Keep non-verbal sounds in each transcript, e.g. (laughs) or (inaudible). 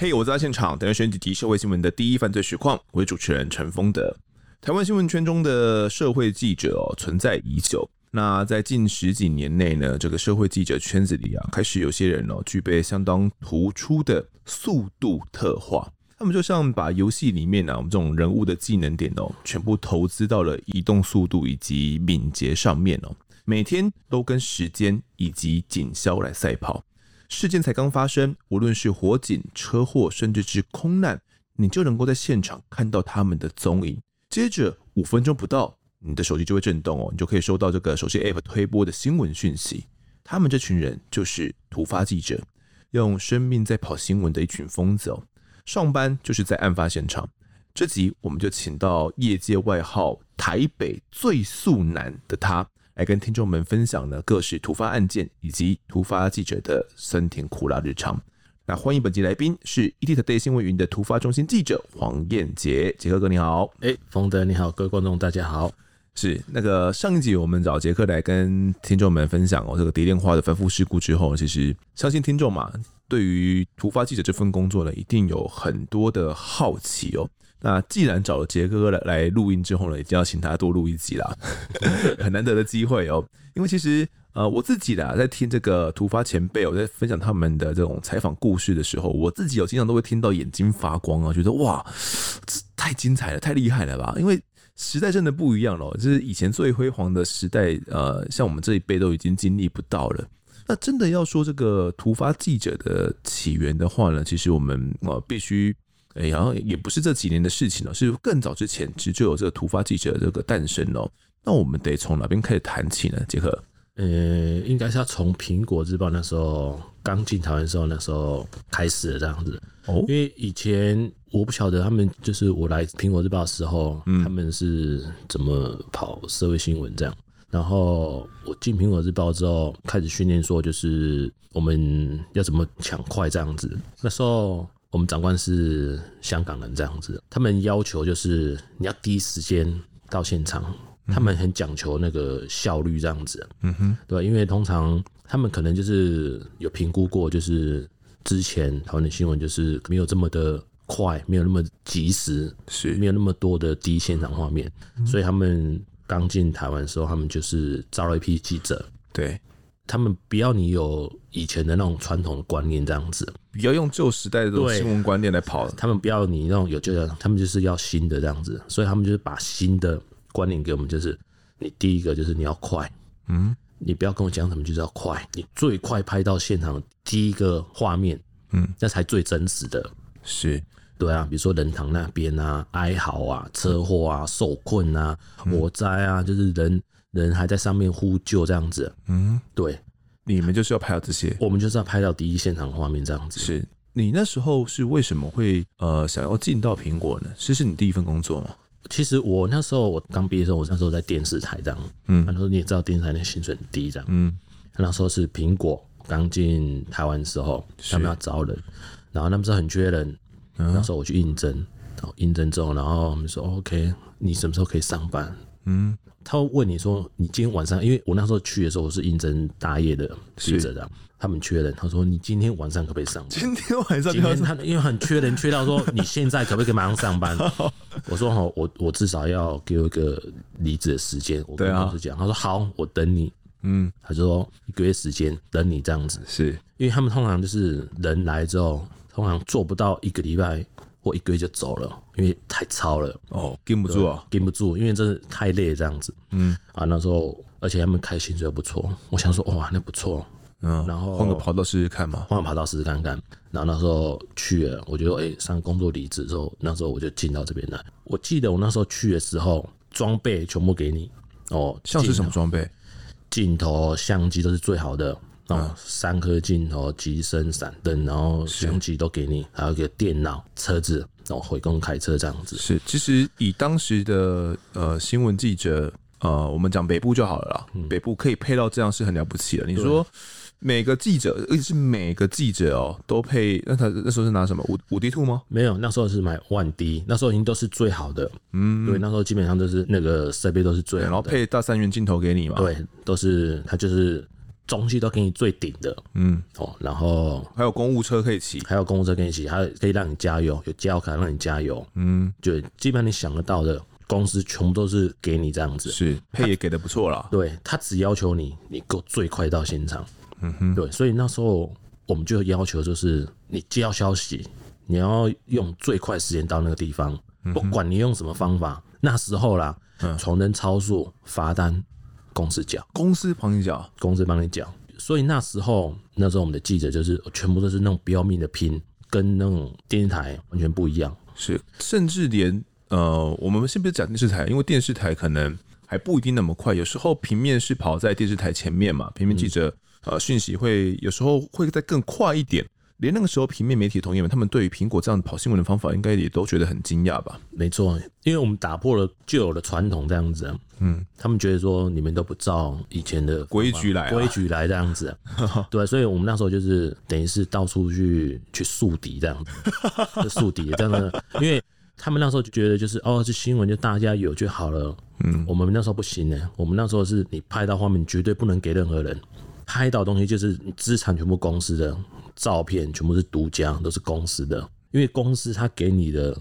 嘿，我在现场，等着选几集社会新闻的第一犯罪实况。我是主持人陈峰德。台湾新闻圈中的社会记者哦，存在已久。那在近十几年内呢，这个社会记者圈子里啊，开始有些人哦，具备相当突出的速度特化。他们就像把游戏里面呢、啊，我们这种人物的技能点哦，全部投资到了移动速度以及敏捷上面哦，每天都跟时间以及警消来赛跑。事件才刚发生，无论是火警、车祸，甚至是空难，你就能够在现场看到他们的踪影。接着五分钟不到，你的手机就会震动哦，你就可以收到这个手机 App 推播的新闻讯息。他们这群人就是突发记者，用生命在跑新闻的一群疯子哦。上班就是在案发现场。这集我们就请到业界外号“台北最速男”的他。来跟听众们分享呢，各式突发案件以及突发记者的酸甜苦辣日常。那欢迎本集来宾是 ETtoday 新闻云的突发中心记者黄彦杰，杰克哥你好。哎，冯德你好，各位观众大家好。是那个上一集我们找杰克来跟听众们分享哦，这个蝶恋花的反复事故之后，其实相信听众嘛，对于突发记者这份工作呢，一定有很多的好奇哦。那既然找了杰哥来来录音之后呢，一定要请他多录一集啦，(laughs) 很难得的机会哦。因为其实呃，我自己啦，在听这个突发前辈我在分享他们的这种采访故事的时候，我自己有经常都会听到眼睛发光啊，觉得哇，这太精彩了，太厉害了吧！因为时代真的不一样了，就是以前最辉煌的时代，呃，像我们这一辈都已经经历不到了。那真的要说这个突发记者的起源的话呢，其实我们呃必须。哎，然后也不是这几年的事情了，是更早之前其实就有这个突发记者的这个诞生哦。那我们得从哪边开始谈起呢？杰克，呃，应该是要从苹果日报那时候刚进台湾的时候，那时候开始的这样子。哦，因为以前我不晓得他们就是我来苹果日报的时候，嗯，他们是怎么跑社会新闻这样。然后我进苹果日报之后，开始训练说，就是我们要怎么抢快这样子。那时候。我们长官是香港人，这样子，他们要求就是你要第一时间到现场，他们很讲求那个效率，这样子，嗯哼，对，因为通常他们可能就是有评估过，就是之前台湾的新闻就是没有这么的快，没有那么及时，是。没有那么多的第一现场画面，所以他们刚进台湾的时候，他们就是招了一批记者，对。他们不要你有以前的那种传统的观念这样子，不要用旧时代的这种新闻观念来跑。他们不要你那种有旧的，他们就是要新的这样子，所以他们就是把新的观念给我们，就是你第一个就是你要快，嗯，你不要跟我讲什么就是要快，你最快拍到现场第一个画面，嗯，那才最真实的。是，对啊，比如说人堂那边啊，哀嚎啊，车祸啊，受困啊，火灾啊，就是人。人还在上面呼救这样子，嗯，对，你们就是要拍到这些，我们就是要拍到第一现场画面这样子。是。你那时候是为什么会呃想要进到苹果呢？这是你第一份工作吗？其实我那时候我刚毕业的时候，我那时候在电视台这样，嗯，那时候你也知道电视台那薪水很低这样，嗯，那时候是苹果刚进台湾的时候，他们要招人，然后他们是很缺人，那时候我去应征，然后应征之后，然后他们说 OK，你什么时候可以上班？嗯。他会问你说：“你今天晚上，因为我那时候去的时候，我是应征大业的记者的，他们缺人。他说：你今天晚上可不可以上班？今天晚上，今天他因为很缺人，缺到说你现在可不可以马上上班？(laughs) 我说好，我我至少要给我一个离职的时间。我跟公司讲，他说好，我等你。嗯，他就说一个月时间等你这样子，是因为他们通常就是人来之后，通常做不到一个礼拜。”我一个月就走了，因为太超了哦，顶不住啊，顶不住，因为真的太累这样子。嗯啊，那时候而且他们开薪水不错，我想说哇，那不错。嗯，然后换个跑道试试看嘛，换个跑道试试看看。然后那时候去了，我觉得哎，上工作离职之后，那时候我就进到这边来。我记得我那时候去的时候，装备全部给你哦，像是什么装备？镜头、相机都是最好的。哦，三颗镜头、机身、闪灯，然后相机都给你，还有一个电脑、车子，然后回公开车这样子。是，其实以当时的呃新闻记者，呃，我们讲北部就好了啦。嗯、北部可以配到这样是很了不起的。你说每个记者，而且是每个记者哦、喔，都配？那他那时候是拿什么五五 D Two 吗？没有，那时候是买 One D，那时候已经都是最好的。嗯，对，那时候基本上都是那个设备都是最好的，然后配大三元镜头给你嘛。对，都是他就是。东西都给你最顶的，嗯，哦，然后还有公务车可以骑，还有公务车可以骑，还可以让你加油，有加油卡让你加油，嗯，就基本上你想得到的公司全部都是给你这样子，是配也给的不错啦。对，他只要求你，你够最快到现场，嗯哼，对，所以那时候我们就要求就是你接到消息，你要用最快时间到那个地方，不管你用什么方法，那时候啦。从人超速罚单，公司缴，公司帮你缴，公司帮你缴。所以那时候，那时候我们的记者就是全部都是那种不要命的拼，跟那种电视台完全不一样。是，甚至连呃，我们先别讲电视台，因为电视台可能还不一定那么快。有时候平面是跑在电视台前面嘛，平面记者、嗯、呃讯息会有时候会再更快一点。连那个时候，平面媒体同业们，他们对于苹果这样跑新闻的方法，应该也都觉得很惊讶吧？没错，因为我们打破了旧有的传统，这样子。嗯，他们觉得说你们都不照以前的规矩来，规矩来这样子。(laughs) 对，所以我们那时候就是等于是到处去去树敌这样子，(laughs) 就树敌这样的。因为他们那时候就觉得就是哦，这新闻就大家有就好了。嗯，我们那时候不行呢，我们那时候是你拍到画面绝对不能给任何人，拍到东西就是资产全部公司的。照片全部是独家，都是公司的，因为公司它给你的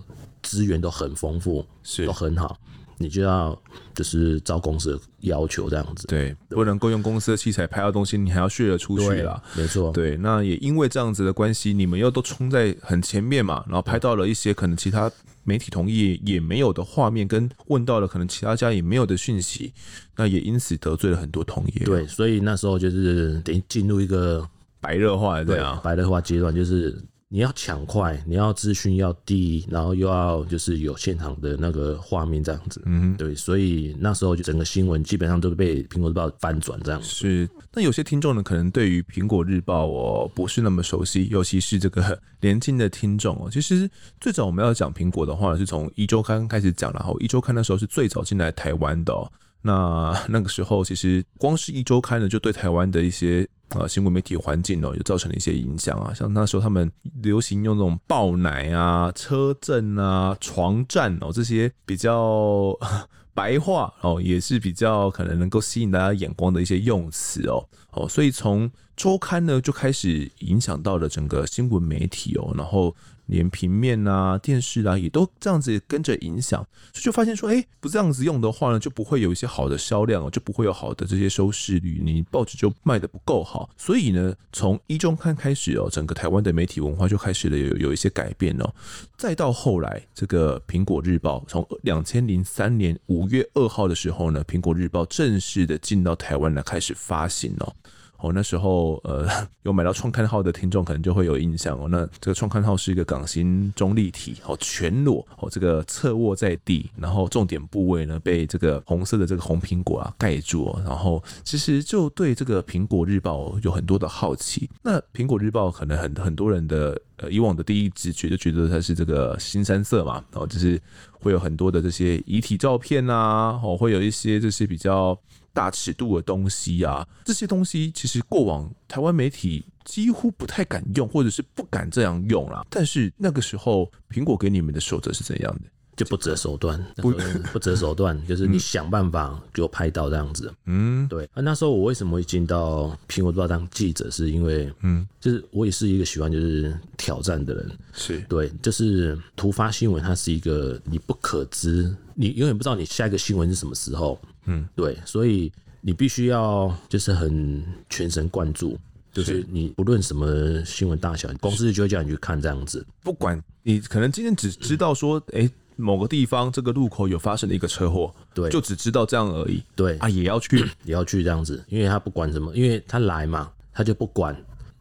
资源都很丰富，是。都很好，你就要就是照公司的要求这样子，对，不能够用公司的器材拍到东西，你还要 share 出去啦，没错，对，那也因为这样子的关系，你们又都冲在很前面嘛，然后拍到了一些可能其他媒体同业也没有的画面，跟问到了可能其他家也没有的讯息，那也因此得罪了很多同业，对，所以那时候就是等于进入一个。白热化对啊，白热化阶段就是你要抢快，你要资讯要低，然后又要就是有现场的那个画面这样子，嗯，对，所以那时候就整个新闻基本上都被苹果日报翻转这样子。是，那有些听众呢，可能对于苹果日报哦不是那么熟悉，尤其是这个 (laughs) 年轻的听众哦。其实最早我们要讲苹果的话，是从一周刊开始讲，然后一周刊那时候是最早进来台湾的哦。那那个时候其实光是一周刊呢，就对台湾的一些。啊，新闻媒体环境哦，也造成了一些影响啊。像那时候他们流行用那种爆奶啊、车震啊、床战哦这些比较 (laughs) 白话哦，也是比较可能能够吸引大家眼光的一些用词哦哦，所以从周刊呢就开始影响到了整个新闻媒体哦，然后。连平面啊、电视啊，也都这样子跟着影响，所以就发现说，哎、不这样子用的话呢，就不会有一些好的销量哦，就不会有好的这些收视率，你报纸就卖得不够好。所以呢，从一周刊开始哦，整个台湾的媒体文化就开始了有有一些改变哦。再到后来，这个苹果日报从两千零三年五月二号的时候呢，苹果日报正式的进到台湾来开始发行哦。哦，那时候呃，(laughs) 有买到创刊号的听众可能就会有印象哦。那这个创刊号是一个港星中立体，哦，全裸，哦，这个侧卧在地，然后重点部位呢被这个红色的这个红苹果啊盖住，哦，然后其实就对这个苹果日报有很多的好奇。那苹果日报可能很很多人的呃以往的第一直觉就觉得它是这个新三色嘛，哦，就是会有很多的这些遗体照片啊，哦，会有一些这些比较。大尺度的东西啊，这些东西其实过往台湾媒体几乎不太敢用，或者是不敢这样用啦。但是那个时候，苹果给你们的守则是怎样的？就不择手段，不 (laughs) 不择手段，就是你想办法给我拍到这样子。嗯，对。那时候我为什么会进到苹果日报当记者，是因为嗯，就是我也是一个喜欢就是挑战的人。是对，就是突发新闻，它是一个你不可知，你永远不知道你下一个新闻是什么时候。嗯，对，所以你必须要就是很全神贯注，就是你不论什么新闻大小，公司就会叫你去看这样子。不管你可能今天只知道说，哎、欸，某个地方这个路口有发生了一个车祸，对，就只知道这样而已。对啊，也要去，也要去这样子，因为他不管什么，因为他来嘛，他就不管。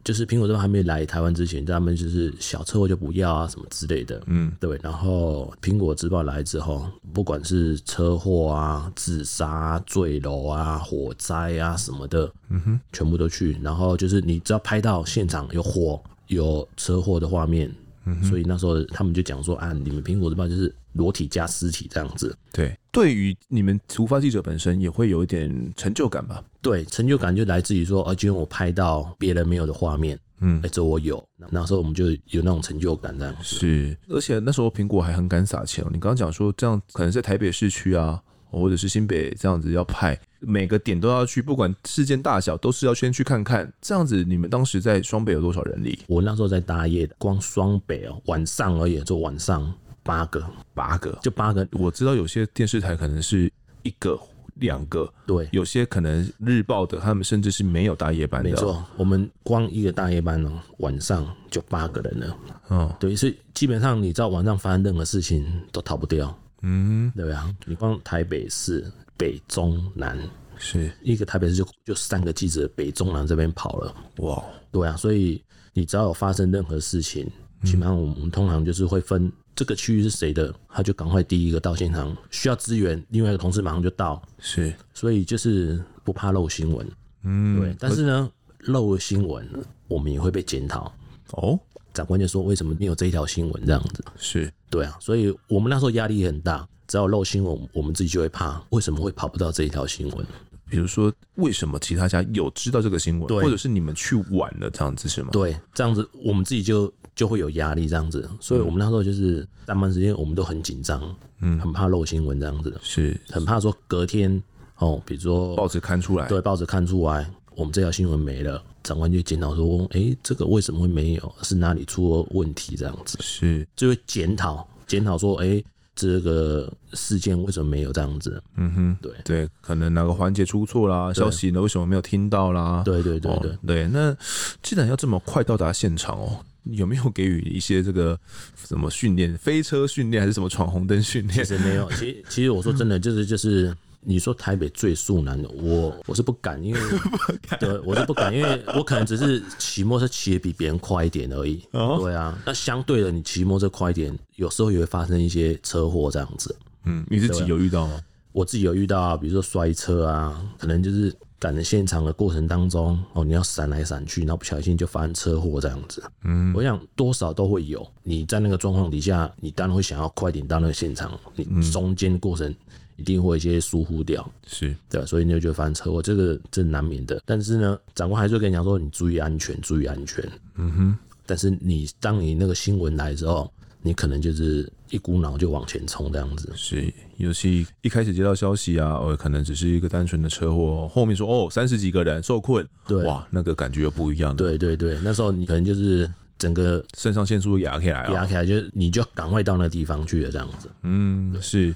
就是苹果这边还没来台湾之前，他们就是小车祸就不要啊，什么之类的。嗯，对。然后苹果日报来之后，不管是车祸啊、自杀、坠楼啊、火灾啊什么的，嗯哼，全部都去。然后就是你只要拍到现场有火、有车祸的画面，嗯，所以那时候他们就讲说啊，你们苹果日报就是裸体加尸体这样子。对，对于你们突发记者本身也会有一点成就感吧？对，成就感就来自于说，啊，今天我拍到别人没有的画面，嗯，哎，这我有，那时候我们就有那种成就感，这样是。而且那时候苹果还很敢撒钱，你刚刚讲说这样可能在台北市区啊，或者是新北这样子要拍，每个点都要去，不管事件大小，都是要先去看看。这样子，你们当时在双北有多少人力？我那时候在大夜的，光双北哦，晚上而已，就晚上八个，八个，就八个。我知道有些电视台可能是一个。两个对，有些可能日报的，他们甚至是没有大夜班的。没错，我们光一个大夜班哦，晚上就八个人了。哦，对，所以基本上你知道晚上发生任何事情都逃不掉。嗯，对啊，你光台北市北中南是一个台北市就就三个记者北中南这边跑了。哇，对啊，所以你只要有发生任何事情，基本上我们通常就是会分。这个区域是谁的，他就赶快第一个到现场，需要支援，另外一个同事马上就到。是，所以就是不怕漏新闻，嗯，对。但是呢，漏了新闻，我们也会被检讨。哦，长官就说：“为什么你有这一条新闻？”这样子是，对啊。所以我们那时候压力也很大，只要漏新闻，我们自己就会怕，为什么会跑不到这一条新闻？比如说，为什么其他家有知道这个新闻，或者是你们去晚了这样子是吗？对，这样子我们自己就。就会有压力这样子，所以我们那时候就是上班时间，我们都很紧张，嗯，很怕漏新闻这样子，是很怕说隔天哦，比如说报纸刊出来，对，报纸刊出来，我们这条新闻没了，长官就检讨说，哎、欸，这个为什么会没有？是哪里出了问题？这样子是就会检讨，检讨说，哎、欸，这个事件为什么没有这样子？嗯哼，对对，可能哪个环节出错啦，消息呢为什么没有听到啦？对对对对、哦、对，那既然要这么快到达现场哦。有没有给予一些这个什么训练？飞车训练还是什么闯红灯训练？其实没有。其实其实我说真的，就是就是你说台北最速难的，我我是不敢，因为 (laughs) 对，我是不敢，因为我可能只是骑摩托车骑得比别人快一点而已。对啊，那相对的，你骑摩托车快一点，有时候也会发生一些车祸这样子。嗯，你自己有遇到吗？我自己有遇到啊，比如说摔车啊，可能就是。赶着现场的过程当中，哦，你要闪来闪去，然后不小心就发生车祸这样子。嗯，我想多少都会有。你在那个状况底下，你当然会想要快点到那个现场，你中间过程一定会有一些疏忽掉，是对，所以你就觉得发生车祸，这个这难免的。但是呢，长官还是会跟你讲说，你注意安全，注意安全。嗯哼。但是你当你那个新闻来的时候，你可能就是一股脑就往前冲这样子。是。尤其一开始接到消息啊，呃，可能只是一个单纯的车祸，后面说哦，三十几个人受困，对，哇，那个感觉又不一样。对对对，那时候你可能就是整个肾上腺素压起来了，压起来，就是你就赶快到那个地方去了，这样子。嗯，是。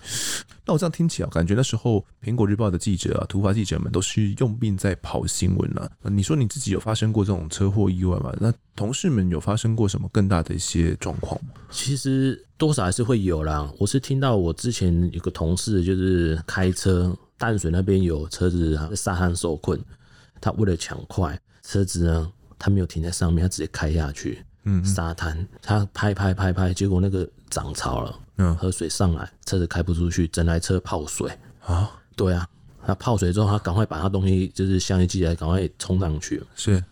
那我这样听起来，感觉那时候苹果日报的记者啊，突发记者们都是用命在跑新闻了。你说你自己有发生过这种车祸意外吗？那同事们有发生过什么更大的一些状况吗？其实多少还是会有啦。我是听到我之前有个同事，就是开车淡水那边有车子在沙滩受困，他为了抢快，车子呢他没有停在上面，他直接开下去。嗯，沙滩他拍拍拍拍，结果那个涨潮了。嗯，河水上来，车子开不出去，整台车泡水啊！对啊，他泡水之后，他赶快把他东西就是相机寄来，赶快冲上去。是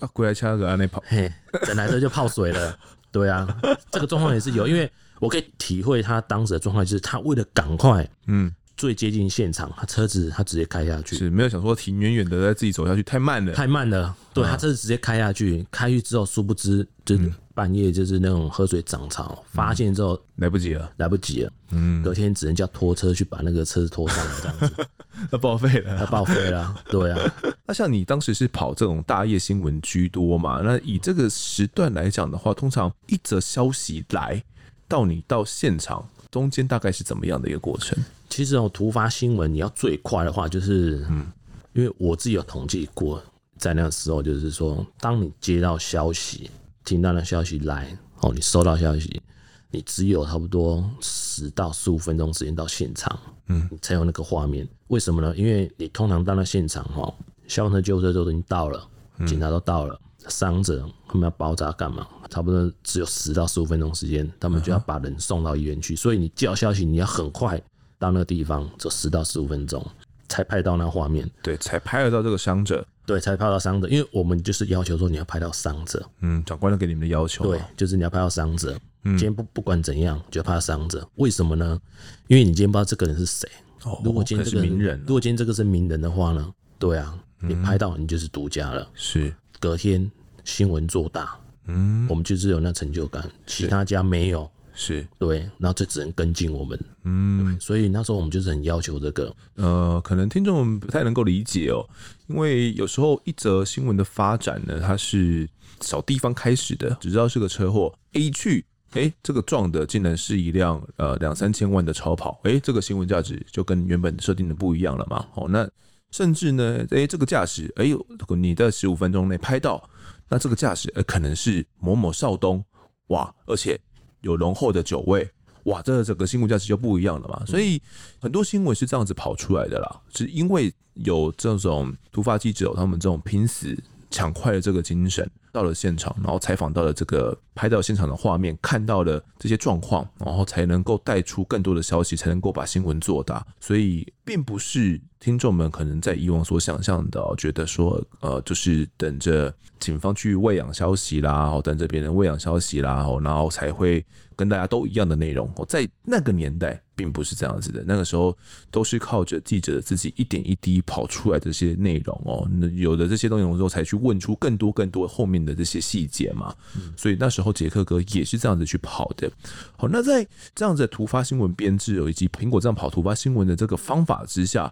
啊，过来掐个安内泡，嘿，整台车就泡水了。(laughs) 对啊，这个状况也是有，因为我可以体会他当时的状况，就是他为了赶快，嗯。最接近现场，他车子他直接开下去，是没有想说停远远的再自己走下去，太慢了，太慢了。对，他车子直接开下去，开去之后，殊不知就是半夜就是那种河水涨潮，发现之后来不及了，来不及了。嗯，隔天只能叫拖车去把那个车子拖上来，这样子，(laughs) 他报废了，他报废了。对啊，(laughs) 那像你当时是跑这种大夜新闻居多嘛？那以这个时段来讲的话，通常一则消息来到你到现场。中间大概是怎么样的一个过程？其实哦，突发新闻你要最快的话，就是嗯，因为我自己有统计过，在那个时候，就是说，当你接到消息，听到那消息来，哦，你收到消息，你只有差不多十到十五分钟时间到现场，嗯，才有那个画面。为什么呢？因为你通常到那现场，哈，消防车、救护车都已经到了，警察都到了。伤者他们要包扎干嘛？差不多只有十到十五分钟时间，他们就要把人送到医院去。所以你接到消息，你要很快到那个地方，走十到十五分钟才拍到那画面。对，才拍得到这个伤者。对，才拍到伤者，因为我们就是要求说你要拍到伤者。嗯，长官都给你们的要求。对，就是你要拍到伤者。嗯，今天不不管怎样，就要拍到伤者。为什么呢？因为你今天不知道这个人是谁。哦，如果今天这个是名人，如果今天这个是名人的话呢？对啊，你拍到你就是独家了。嗯，是。隔天新闻做大，嗯，我们就是有那成就感，其他家没有，是。对，那这只能跟进我们，嗯，所以那时候我们就是很要求这个，呃，可能听众们不太能够理解哦，因为有时候一则新闻的发展呢，它是小地方开始的，只知道是个车祸，A 去，哎、欸，这个撞的竟然是一辆呃两三千万的超跑，哎、欸，这个新闻价值就跟原本设定的不一样了嘛，哦，那甚至呢，哎、欸，这个驾驶，哎呦，你在十五分钟内拍到。那这个驾驶呃，可能是某某少东，哇，而且有浓厚的酒味，哇，这整个新闻价值就不一样了嘛。所以很多新闻是这样子跑出来的啦，是因为有这种突发记者，他们这种拼死抢快的这个精神。到了现场，然后采访到了这个拍到现场的画面，看到了这些状况，然后才能够带出更多的消息，才能够把新闻做大。所以，并不是听众们可能在以往所想象的，觉得说，呃，就是等着警方去喂养消息啦，哦等着别人喂养消息啦，哦然后才会跟大家都一样的内容。在那个年代，并不是这样子的。那个时候，都是靠着记者自己一点一滴跑出来的这些内容哦，有的这些内容之后，才去问出更多更多后面的这些细节嘛，所以那时候杰克哥也是这样子去跑的。好，那在这样子的突发新闻编制以及苹果这样跑突发新闻的这个方法之下，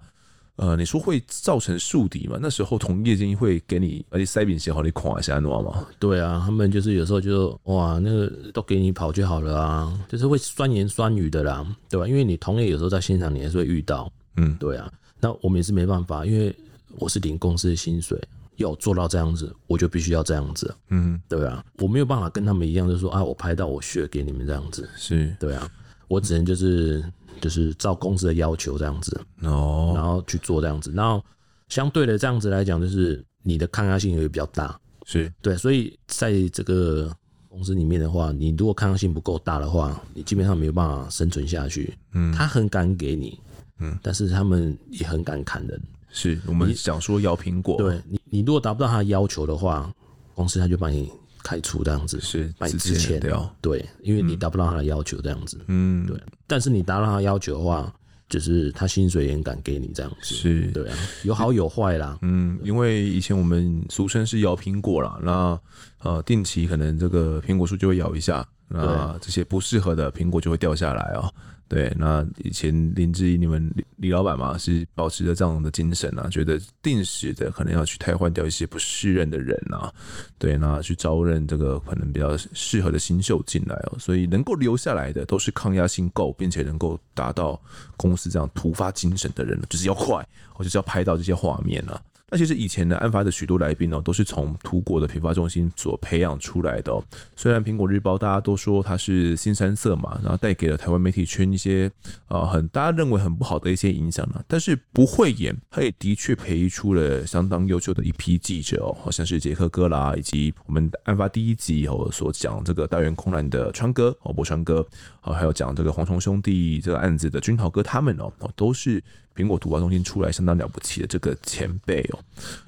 呃，你说会造成树敌吗？那时候同业经会给你，而且塞饼写好你垮一下，你知道吗？对啊，他们就是有时候就哇，那个都给你跑就好了啊，就是会酸言酸语的啦，对吧？因为你同业有时候在现场你还是会遇到，嗯，对啊。那我们也是没办法，因为我是领公司的薪水。要做到这样子，我就必须要这样子，嗯，对啊，我没有办法跟他们一样，就是说啊，我拍到我血给你们这样子，是。对啊，我只能就是就是照公司的要求这样子，哦，然后去做这样子，然后相对的这样子来讲，就是你的抗压性也会比较大，是。对，所以在这个公司里面的话，你如果抗压性不够大的话，你基本上没有办法生存下去，嗯，他很敢给你，嗯，但是他们也很敢砍人。是我们想说咬苹果，对你，你如果达不到他的要求的话，公司他就把你开除这样子，是把你资遣掉。对，因为你达不到他的要求这样子，嗯，对。但是你达到他的要求的话，就是他薪水也敢给你这样子，是对啊，有好有坏啦。嗯，因为以前我们俗称是摇苹果啦，那呃定期可能这个苹果树就会摇一下，那这些不适合的苹果就会掉下来哦。对，那以前林志颖你们李老板嘛，是保持着这样的精神啊，觉得定时的可能要去汰换掉一些不适任的人啊，对，那去招认这个可能比较适合的新秀进来哦，所以能够留下来的都是抗压性够，并且能够达到公司这样突发精神的人，就是要快，或者是要拍到这些画面啊。那其实以前的案发的许多来宾哦，都是从图国的批发中心所培养出来的。虽然苹果日报大家都说它是新三色嘛，然后带给了台湾媒体圈一些呃很大家认为很不好的一些影响呢，但是不讳言，他也的确培育出了相当优秀的一批记者哦，好像是杰克哥啦，以及我们案发第一集哦所讲这个大员空难的川哥哦，柏川哥，还有讲这个蝗虫兄弟这个案子的军豪哥他们哦，都是。苹果突发中心出来相当了不起的这个前辈哦，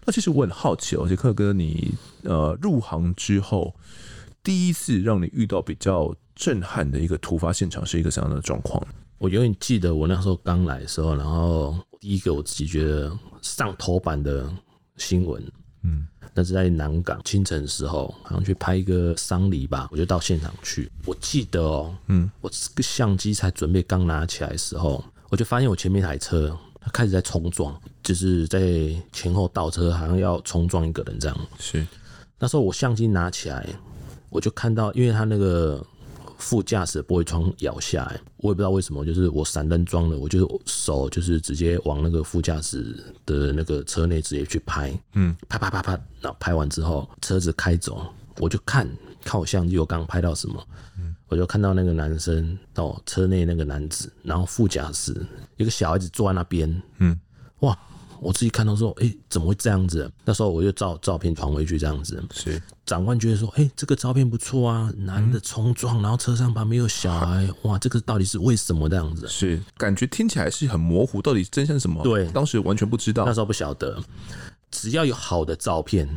那其实我很好奇哦，杰克哥，你呃入行之后第一次让你遇到比较震撼的一个突发现场是一个什么样的状况？我永远记得我那时候刚来的时候，然后第一个我自己觉得上头版的新闻，嗯，那是在南港清晨的时候，好像去拍一个丧礼吧，我就到现场去。我记得哦，嗯，我这个相机才准备刚拿起来的时候。我就发现我前面一台车，它开始在冲撞，就是在前后倒车，好像要冲撞一个人这样。是，那时候我相机拿起来，我就看到，因为它那个副驾驶的玻璃窗摇下来，我也不知道为什么，就是我闪灯装了，我就手就是直接往那个副驾驶的那个车内直接去拍，嗯，啪啪啪啪，然后拍完之后车子开走，我就看看我相机我刚拍到什么。我就看到那个男生到车内那个男子，然后副驾驶一个小孩子坐在那边，嗯，哇！我自己看到说，哎、欸，怎么会这样子？那时候我就照照片传回去，这样子。是长官觉得说，哎、欸，这个照片不错啊，男的冲撞，然后车上旁边有小孩，哇，这个到底是为什么这样子？是感觉听起来是很模糊，到底真相是什么？对，当时完全不知道，那时候不晓得。只要有好的照片，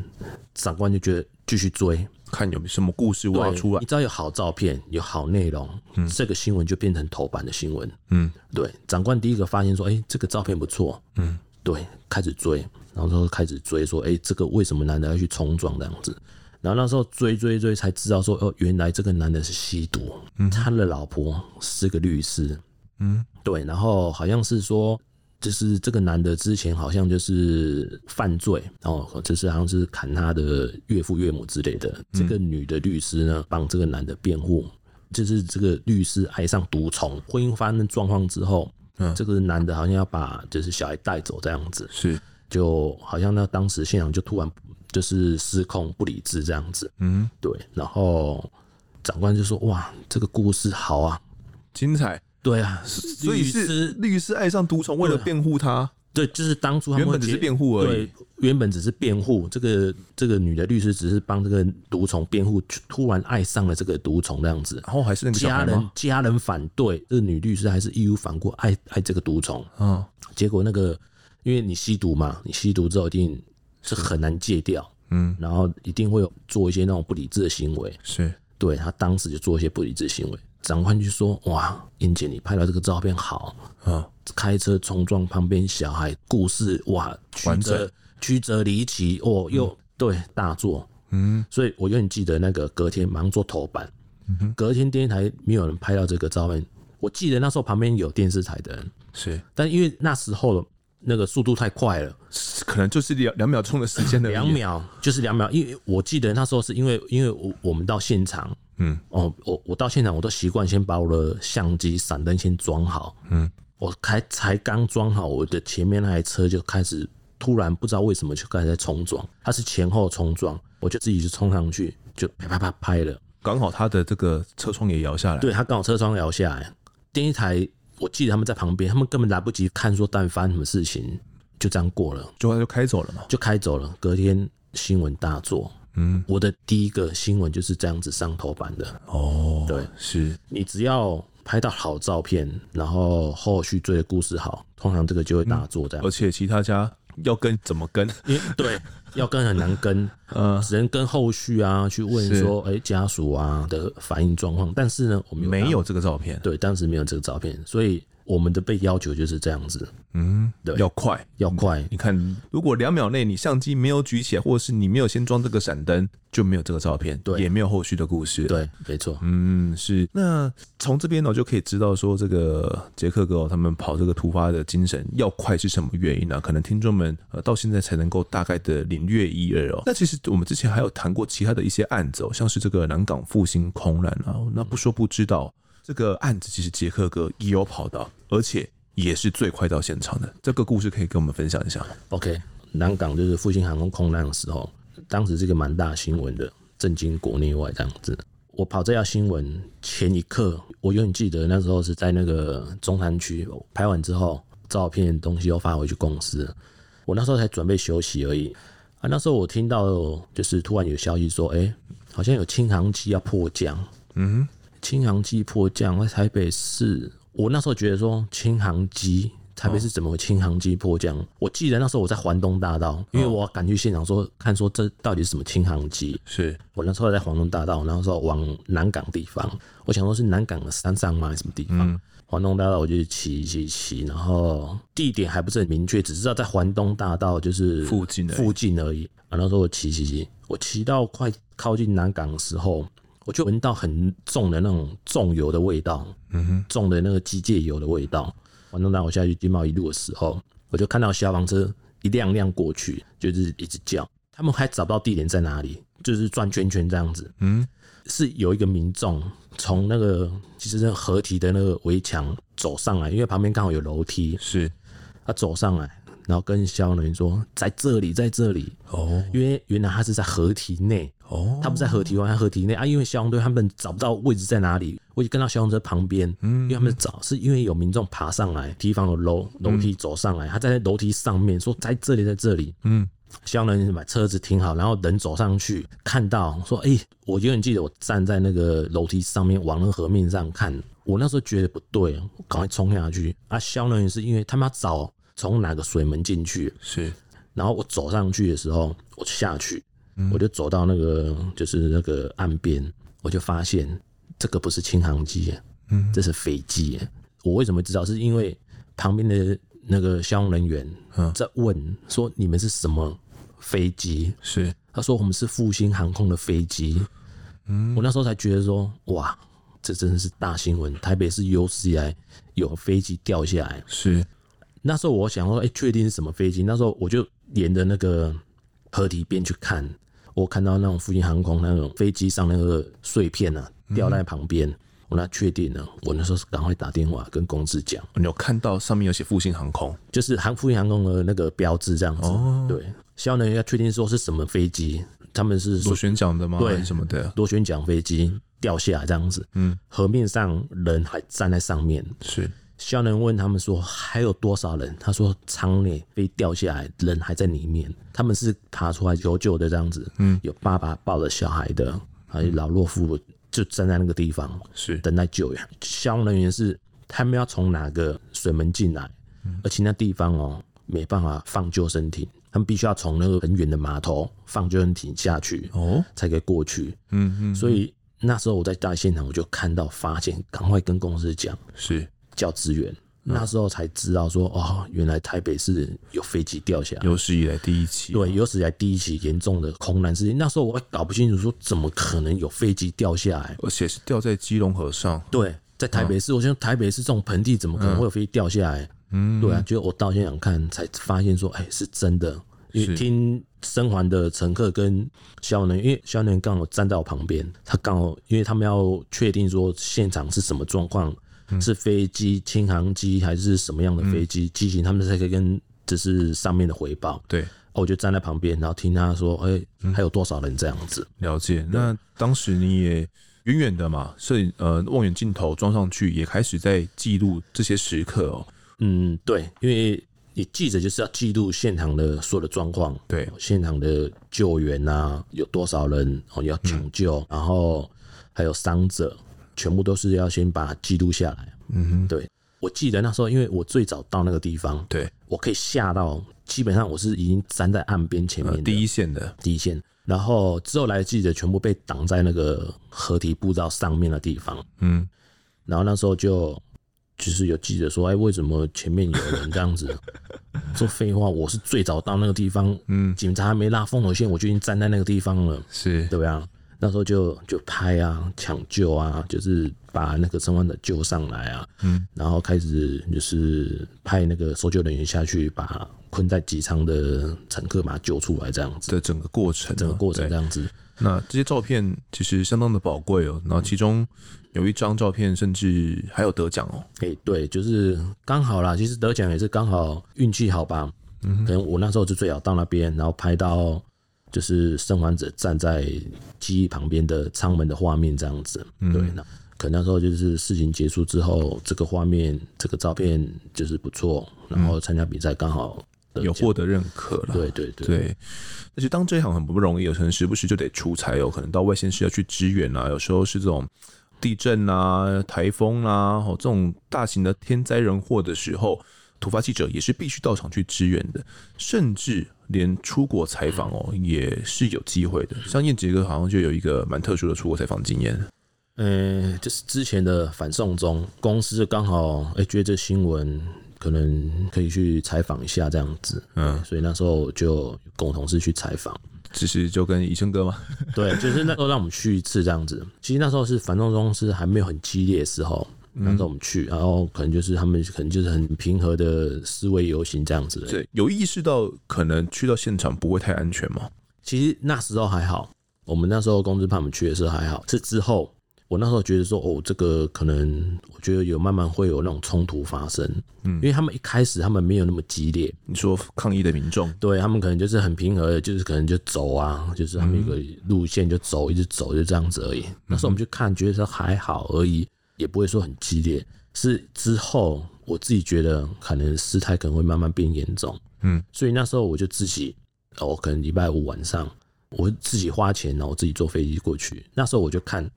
长官就觉得继续追。看有没有什么故事挖出来。你只要有好照片，有好内容，嗯，这个新闻就变成头版的新闻。嗯，对。长官第一个发现说：“哎、欸，这个照片不错。”嗯，对，开始追，然后说开始追说：“哎、欸，这个为什么男的要去冲撞这样子？”然后那时候追追追才知道说，哦，原来这个男的是吸毒，他的老婆是个律师，嗯，对，然后好像是说，就是这个男的之前好像就是犯罪，然后就是好像是砍他的岳父岳母之类的。这个女的律师呢，帮这个男的辩护，就是这个律师爱上毒虫，婚姻发生状况之后，嗯，这个男的好像要把就是小孩带走这样子，是，就好像那当时现场就突然。就是失控不理智这样子，嗯，对。然后长官就说：“哇，这个故事好啊，精彩。”对啊，所以是律师爱上毒虫，为了辩护他。对，就是当初他们原本只是辩护而已。对原本只是辩护，这个这个女的律师只是帮这个毒虫辩护，突然爱上了这个毒虫这样子。然后还是那个家人家人反对，这个女律师还是义无反顾爱爱这个毒虫。嗯，结果那个因为你吸毒嘛，你吸毒之后一定。是很难戒掉，嗯，然后一定会有做一些那种不理智的行为，是对他当时就做一些不理智的行为。长官就说：“哇，英姐，你拍到这个照片好，啊，开车冲撞旁边小孩，故事哇曲折曲折离奇哦，又、嗯、对大作，嗯，所以我永远记得那个隔天马上做头版，嗯、隔天电视台没有人拍到这个照片，我记得那时候旁边有电视台的人，是，但因为那时候。”那个速度太快了，可能就是两两秒钟的时间的两秒，就是两秒。因为我记得那时候是因为，因为我我们到现场，嗯，哦，我我到现场，我都习惯先把我的相机、闪灯先装好，嗯，我开才刚装好，我的前面那台车就开始突然不知道为什么就开始在冲撞，它是前后冲撞，我就自己就冲上去，就啪啪啪拍了，刚好他的这个车窗也摇下来，对，他刚好车窗摇下来，第一台。我记得他们在旁边，他们根本来不及看说到底发生什么事情，就这样过了，就就开走了嘛，就开走了。隔天新闻大作，嗯，我的第一个新闻就是这样子上头版的。哦，对，是你只要拍到好照片，然后后续追的故事好，通常这个就会大作这样，嗯。而且其他家要跟怎么跟？对。要跟很难跟，呃，(laughs) 只能跟后续啊去问说，哎，家属啊的反应状况。但是呢，我们没有这个照片，对，当时没有这个照片，所以我们的被要求就是这样子，嗯，对，要快，要快。你看，如果两秒内你相机没有举起来，或者是你没有先装这个闪灯，就没有这个照片，对，也没有后续的故事，对，没错，嗯，是。那从这边呢，就可以知道说，这个杰克哥他们跑这个突发的精神要快是什么原因呢？可能听众们呃到现在才能够大概的领略一二哦。那其实我们之前还有谈过其他的一些案子哦，像是这个南港复兴空难啊。那不说不知道，这个案子其实杰克哥也有跑到，而且也是最快到现场的。这个故事可以跟我们分享一下吗？OK，南港就是复兴航空空难的时候，当时这个蛮大新闻的，震惊国内外这样子。我跑这条新闻前一刻，我永远记得那时候是在那个中山区拍完之后，照片东西又发回去公司，我那时候才准备休息而已。啊，那时候我听到就是突然有消息说，哎、欸，好像有轻航机要迫降。嗯哼，轻航机迫降在台北市。我那时候觉得说，轻航机台北是怎么会轻航机迫降？哦、我记得那时候我在环东大道，因为我赶去现场说看说这到底是什么轻航机。是我那时候在环东大道，然后说往南港地方，我想说是南港的山上吗？还是什么地方？嗯环东大道，我就骑骑骑，然后地点还不是很明确，只知道在环东大道就是附近附近而已。然后说我骑骑骑，我骑到快靠近南港的时候，我就闻到很重的那种重油的味道，嗯哼，重的那个机械油的味道。环东大道我下去金茂一路的时候，我就看到消防车一辆辆过去，就是一直叫，他们还找不到地点在哪里，就是转圈圈这样子，嗯。是有一个民众从那个其实是河堤的那个围墙走上来，因为旁边刚好有楼梯，是。他走上来，然后跟消防人员说在这里，在这里。哦，因为原来他是在河堤内哦，他不在河堤外，他河堤内啊，因为消防队他们找不到位置在哪里，我就跟到消防车旁边，嗯，因为他们找是因为有民众爬上来，堤防的楼楼梯走上来，他在楼梯上面说在这里，在这里，嗯。消防员把车子停好，然后人走上去，看到说：“哎、欸，我永远记得我站在那个楼梯上面，往那个河面上看。我那时候觉得不对，我赶快冲下去。啊，消防员是因为他们要找从哪个水门进去，是。然后我走上去的时候，我就下去，嗯、我就走到那个就是那个岸边，我就发现这个不是轻航机，嗯，这是飞机。我为什么知道？是因为旁边的。那个消防人员在问说：“你们是什么飞机？”是他说我们是复兴航空的飞机。嗯，我那时候才觉得说，哇，这真的是大新闻，台北是有史以来有飞机掉下来。是，那时候我想说，哎、欸，确定是什么飞机？那时候我就沿着那个河堤边去看，我看到那种复兴航空那种飞机上那个碎片啊，掉在旁边。嗯我那确定了，我那时候是赶快打电话跟公司讲。你有看到上面有写复兴航空，就是航复兴航空的那个标志这样子。哦，对，消能要确定说是什么飞机，他们是螺旋桨的吗？对，什么的螺旋桨飞机掉下来这样子。嗯，河面上人还站在上面。是，消能问他们说还有多少人？他说舱内被掉下来，人还在里面。他们是爬出来求救的这样子。嗯，有爸爸抱着小孩的，还有老弱妇。就站在那个地方，是等待救援。消防人员是他们要从哪个水门进来，嗯，而且那地方哦没办法放救生艇，他们必须要从那个很远的码头放救生艇下去哦，才可以过去。嗯嗯，所以那时候我在大现场，我就看到发现，赶快跟公司讲，是叫支援。那时候才知道说哦，原来台北市有飞机掉下来，有史以来第一起。对，有史以来第一起严重的空难事件。那时候我还搞不清楚说怎么可能有飞机掉下来，而且是掉在基隆河上。对，在台北市，嗯、我想台北市这种盆地怎么可能会有飞机掉下来？嗯，对啊，结果我到现场看才发现说，哎、欸，是真的。因为听生还的乘客跟消防员，因为消防员刚好站在我旁边，他刚好因为他们要确定说现场是什么状况。是飞机、轻航机还是什么样的飞机机型？他们才可以跟就是上面的回报。对，我就站在旁边，然后听他说：“哎、欸，还有多少人这样子？”了解。那当时你也远远的嘛，摄影呃望远镜头装上去，也开始在记录这些时刻哦。嗯，对，因为你记者就是要记录现场的所有的状况，对，现场的救援啊，有多少人哦要抢救，嗯、然后还有伤者。全部都是要先把它记录下来。嗯哼，对，我记得那时候，因为我最早到那个地方，对，我可以下到，基本上我是已经站在岸边前面、呃、第一线的第一线。然后之后来的记者全部被挡在那个河堤步道上面的地方。嗯，然后那时候就就是有记者说：“哎，为什么前面有人这样子？” (laughs) 说废话，我是最早到那个地方，嗯，警察还没拉封锁线，我就已经站在那个地方了，是对不对？那时候就就拍啊，抢救啊，就是把那个生还者救上来啊，嗯，然后开始就是派那个搜救人员下去，把困在机舱的乘客把他救出来，这样子的整个过程，整个过程这样子。那这些照片其实相当的宝贵哦，然后其中有一张照片甚至还有得奖哦。哎，对，就是刚好啦，其实得奖也是刚好运气好吧，嗯，可能我那时候就最好到那边，然后拍到。就是生还者站在机翼旁边的舱门的画面这样子，嗯、对，那可能那时候就是事情结束之后，这个画面、这个照片就是不错，然后参加比赛刚好有获得认可了。对对对，对，而且当这一行很不容易，有可能时不时就得出差，有可能到外县市要去支援啊，有时候是这种地震啊、台风啊，哦，这种大型的天灾人祸的时候。突发记者也是必须到场去支援的，甚至连出国采访哦也是有机会的。像燕杰哥好像就有一个蛮特殊的出国采访经验。嗯，就是之前的反送中公司刚好哎、欸、觉得这新闻可能可以去采访一下这样子，嗯，所以那时候就跟我同事去采访。其实就跟医生哥嘛，对，就是那时候让我们去一次这样子。其实那时候是反送中是还没有很激烈的时候。那时候我们去，然后可能就是他们可能就是很平和的示威游行这样子。对，有意识到可能去到现场不会太安全吗？其实那时候还好，我们那时候公司派我们去的时候还好。这之后，我那时候觉得说，哦，这个可能我觉得有慢慢会有那种冲突发生。嗯，因为他们一开始他们没有那么激烈。你说抗议的民众，对他们可能就是很平和的，就是可能就走啊，就是他们有个路线就走，一直走就这样子而已。那时候我们去看，觉得说还好而已。也不会说很激烈，是之后我自己觉得可能事态可能会慢慢变严重，嗯，所以那时候我就自己，我可能礼拜五晚上，我自己花钱，然后我自己坐飞机过去。那时候我就看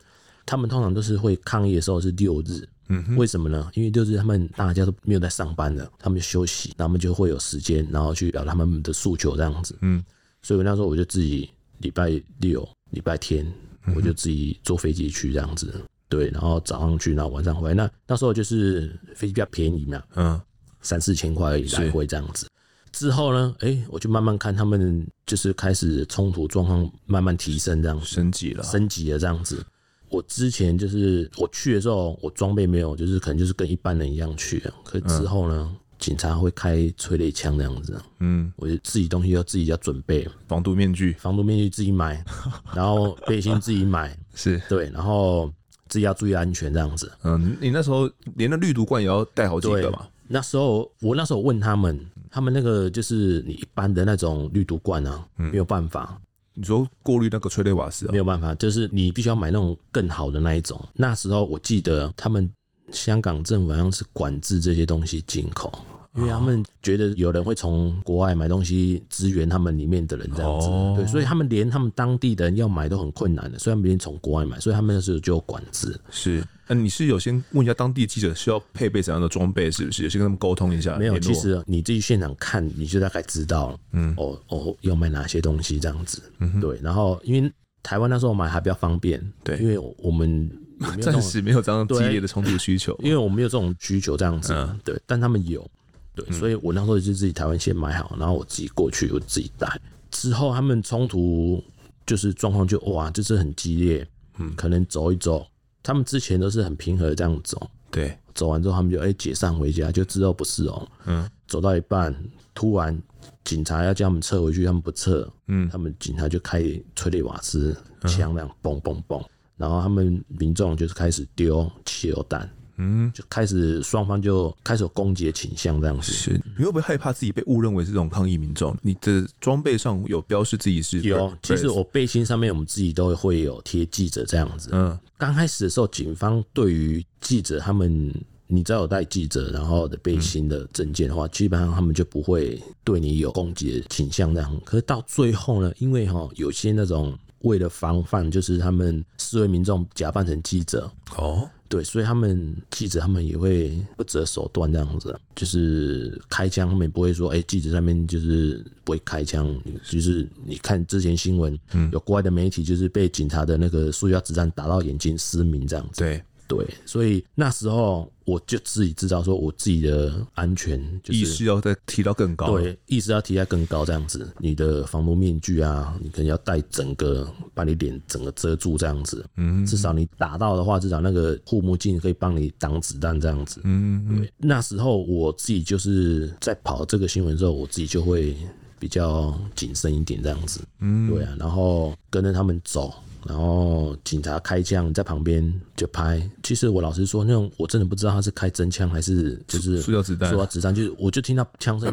他们通常都是会抗议的时候是六日，嗯，为什么呢？因为六日他们大家都没有在上班的，他们休息，他们就会有时间，然后去表达他们的诉求这样子，嗯，所以那时候我就自己礼拜六、礼拜天，我就自己坐飞机去这样子。对，然后早上去，然后晚上回来。那那时候就是飞机比较便宜嘛，嗯，三四千块来回这样子。之后呢，哎、欸，我就慢慢看他们就是开始冲突状况慢慢提升，这样升级了，升级了这样子。我之前就是我去的时候，我装备没有，就是可能就是跟一般人一样去。可之后呢，嗯、警察会开催泪枪这样子。嗯，我就自己东西要自己要准备，防毒面具，防毒面具自己买，然后背心自己买，(laughs) 是对，然后自己要注意安全这样子。嗯，你那时候连那滤毒罐也要带好几个嘛？那时候我那时候问他们，他们那个就是你一般的那种滤毒罐啊，嗯、没有办法。你说过滤那个催泪瓦斯啊？没有办法，就是你必须要买那种更好的那一种。那时候我记得他们香港政府好像是管制这些东西进口。因为他们觉得有人会从国外买东西支援他们里面的人这样子，哦、对，所以他们连他们当地的人要买都很困难的。所以他们连从国外买，所以他们那时候就有管制。是，那你是有先问一下当地记者需要配备怎样的装备，是不是？有先跟他们沟通一下。没有，其实你自己现场看，你就大概知道，嗯，哦哦，要买哪些东西这样子。嗯，对。然后因为台湾那时候买还比较方便，对，因为我们暂时没有这样激烈的冲突需求，因为我们没有这种需求这样子，嗯、对，但他们有。对，所以我那时候就自己台湾先买好，然后我自己过去，我自己带。之后他们冲突就是状况就哇，就是很激烈。嗯，可能走一走，他们之前都是很平和的这样走。对，走完之后他们就哎、欸、解散回家，就知道不是哦。嗯，走到一半，突然警察要叫他们撤回去，他们不撤。嗯，他们警察就开催泪瓦斯枪，那样嘣嘣嘣，然后他们民众就是开始丢汽油弹。嗯，就开始双方就开始有攻击的倾向，这样子。是，你会不会害怕自己被误认为是这种抗议民众？你的装备上有标示自己是？有，其实我背心上面我们自己都会有贴记者这样子。嗯，刚开始的时候，警方对于记者他们，你只要有带记者然后的背心的证件的话，嗯、基本上他们就不会对你有攻击的倾向这样。可是到最后呢，因为哈有些那种为了防范，就是他们示威民众假扮成记者哦。对，所以他们记者他们也会不择手段这样子，就是开枪，他们也不会说，哎、欸，记者上面就是不会开枪，就是你看之前新闻，嗯，有国外的媒体就是被警察的那个塑胶子弹打到眼睛失明这样子，对。对，所以那时候我就自己知道说，我自己的安全、就是、意识要再提到更高。对，意识要提到更高，这样子，你的防毒面具啊，你可能要戴整个，把你脸整个遮住，这样子。嗯，至少你打到的话，至少那个护目镜可以帮你挡子弹，这样子。嗯，对。那时候我自己就是在跑这个新闻之后，我自己就会比较谨慎一点，这样子。嗯，对啊，然后跟着他们走。然后警察开枪在旁边就拍。其实我老实说，那种我真的不知道他是开真枪还是就是塑料子弹。塑料子弹就是，我就听到枪声，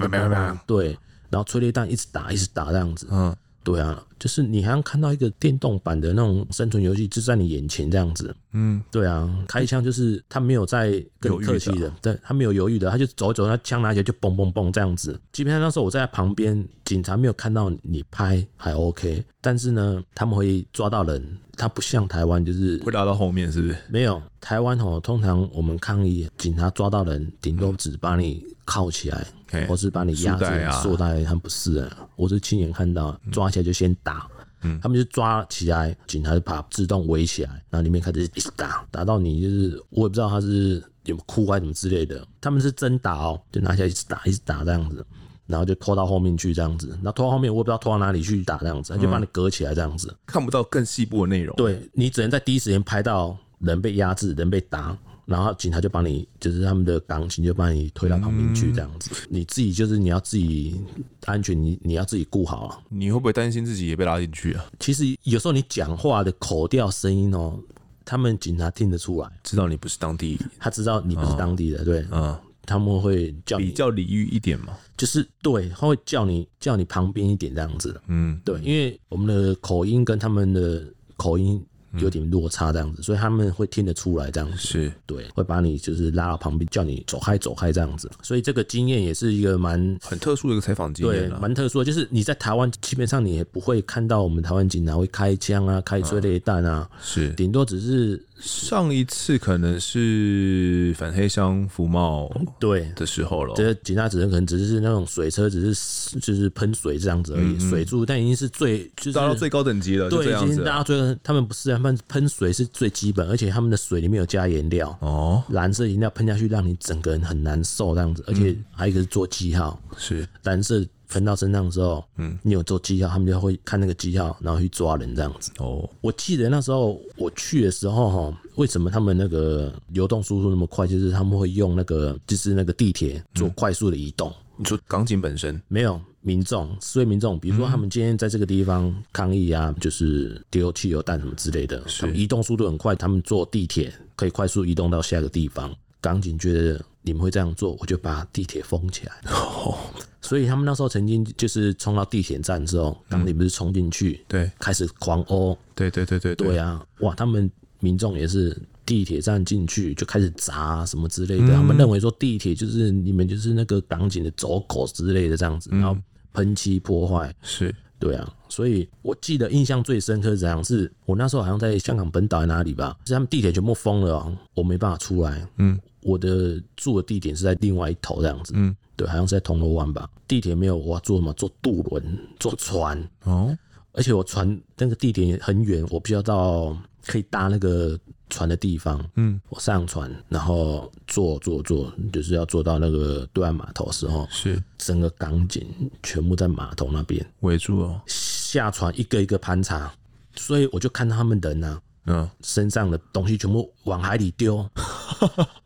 对，然后催泪弹一直打，一直打这样子。嗯。对啊，就是你好像看到一个电动版的那种生存游戏，就在你眼前这样子。嗯，对啊，开枪就是他没有在跟你客气的，对，他没有犹豫的，他就走一走，他枪拿起来就嘣嘣嘣这样子。基本上那时候我在旁边，警察没有看到你拍还 OK，但是呢，他们会抓到人。他不像台湾，就是会拉到后面，是不是？没有，台湾哦，通常我们抗议，警察抓到人，顶多只把你铐起来，嗯、或是把你压着束带，他们不是啊。我是亲眼看到，抓起来就先打，嗯，他们就抓起来，警察就把自动围起来，然后里面开始一直打，打到你就是我也不知道他是有哭还是什么之类的，他们是真打哦，就拿起来一直打，一直打这样子。然后就拖到后面去这样子，然后拖到后面我也不知道拖到哪里去打这样子，他就把你隔起来这样子，看不到更细部的内容。对，你只能在第一时间拍到人被压制、人被打，然后警察就帮你，就是他们的港警就帮你推到旁边去这样子。你自己就是你要自己安全，你你要自己顾好啊。你会不会担心自己也被拉进去啊？其实有时候你讲话的口调、声音哦，他们警察听得出来，知道你不是当地，他知道你不是当地的，对，嗯。他们会叫比较礼遇一点嘛，就是对，他会叫你叫你旁边一点这样子，嗯，对，因为我们的口音跟他们的口音有点落差这样子，所以他们会听得出来这样子，是对，会把你就是拉到旁边，叫你走开走开这样子，所以这个经验也是一个蛮很特殊的一个采访经验，对，蛮特殊的，就是你在台湾基本上你也不会看到我们台湾警察会开枪啊、开催泪弹啊，是顶多只是。上一次可能是反黑箱服贸对的时候了。这警察只能可能只是那种水车，只是就是喷水这样子而已，嗯、水柱，但已经是最就是达到最高等级了。对，已经达到最他们不是他们喷水是最基本，而且他们的水里面有加颜料哦，蓝色颜料喷下去让你整个人很难受这样子，而且还有一个是做记号，是蓝色。喷到身上的时候，嗯，你有做记号，他们就会看那个记号，然后去抓人这样子。哦，我记得那时候我去的时候，哈，为什么他们那个流动速度那么快？就是他们会用那个，就是那个地铁做快速的移动。你说港警本身没有民众，所以民众，比如说他们今天在这个地方抗议啊，就是丢汽油弹什么之类的，他们移动速度很快，他们坐地铁可以快速移动到下一个地方。港警觉得你们会这样做，我就把地铁封起来。哦。(laughs) 所以他们那时候曾经就是冲到地铁站之后，当你不是冲进去，对，开始狂殴，对对对对对啊！哇，他们民众也是地铁站进去就开始砸什么之类的，他们认为说地铁就是你们就是那个港警的走狗之类的这样子，然后喷漆破坏，是对啊。所以我记得印象最深刻是怎样？是我那时候好像在香港本岛在哪里吧，是他们地铁全部封了，我没办法出来。嗯，我的住的地点是在另外一头这样子。嗯。对，好像是在铜锣湾吧。地铁没有，我要坐什么？坐渡轮，坐船。哦，而且我船那个地点也很远，我必须要到可以搭那个船的地方。嗯，我上船，然后坐坐坐，就是要坐到那个对岸码头的时候，是整个港警全部在码头那边围住哦。下船一个一个盘查，所以我就看他们人呢、啊。嗯，身上的东西全部往海里丢，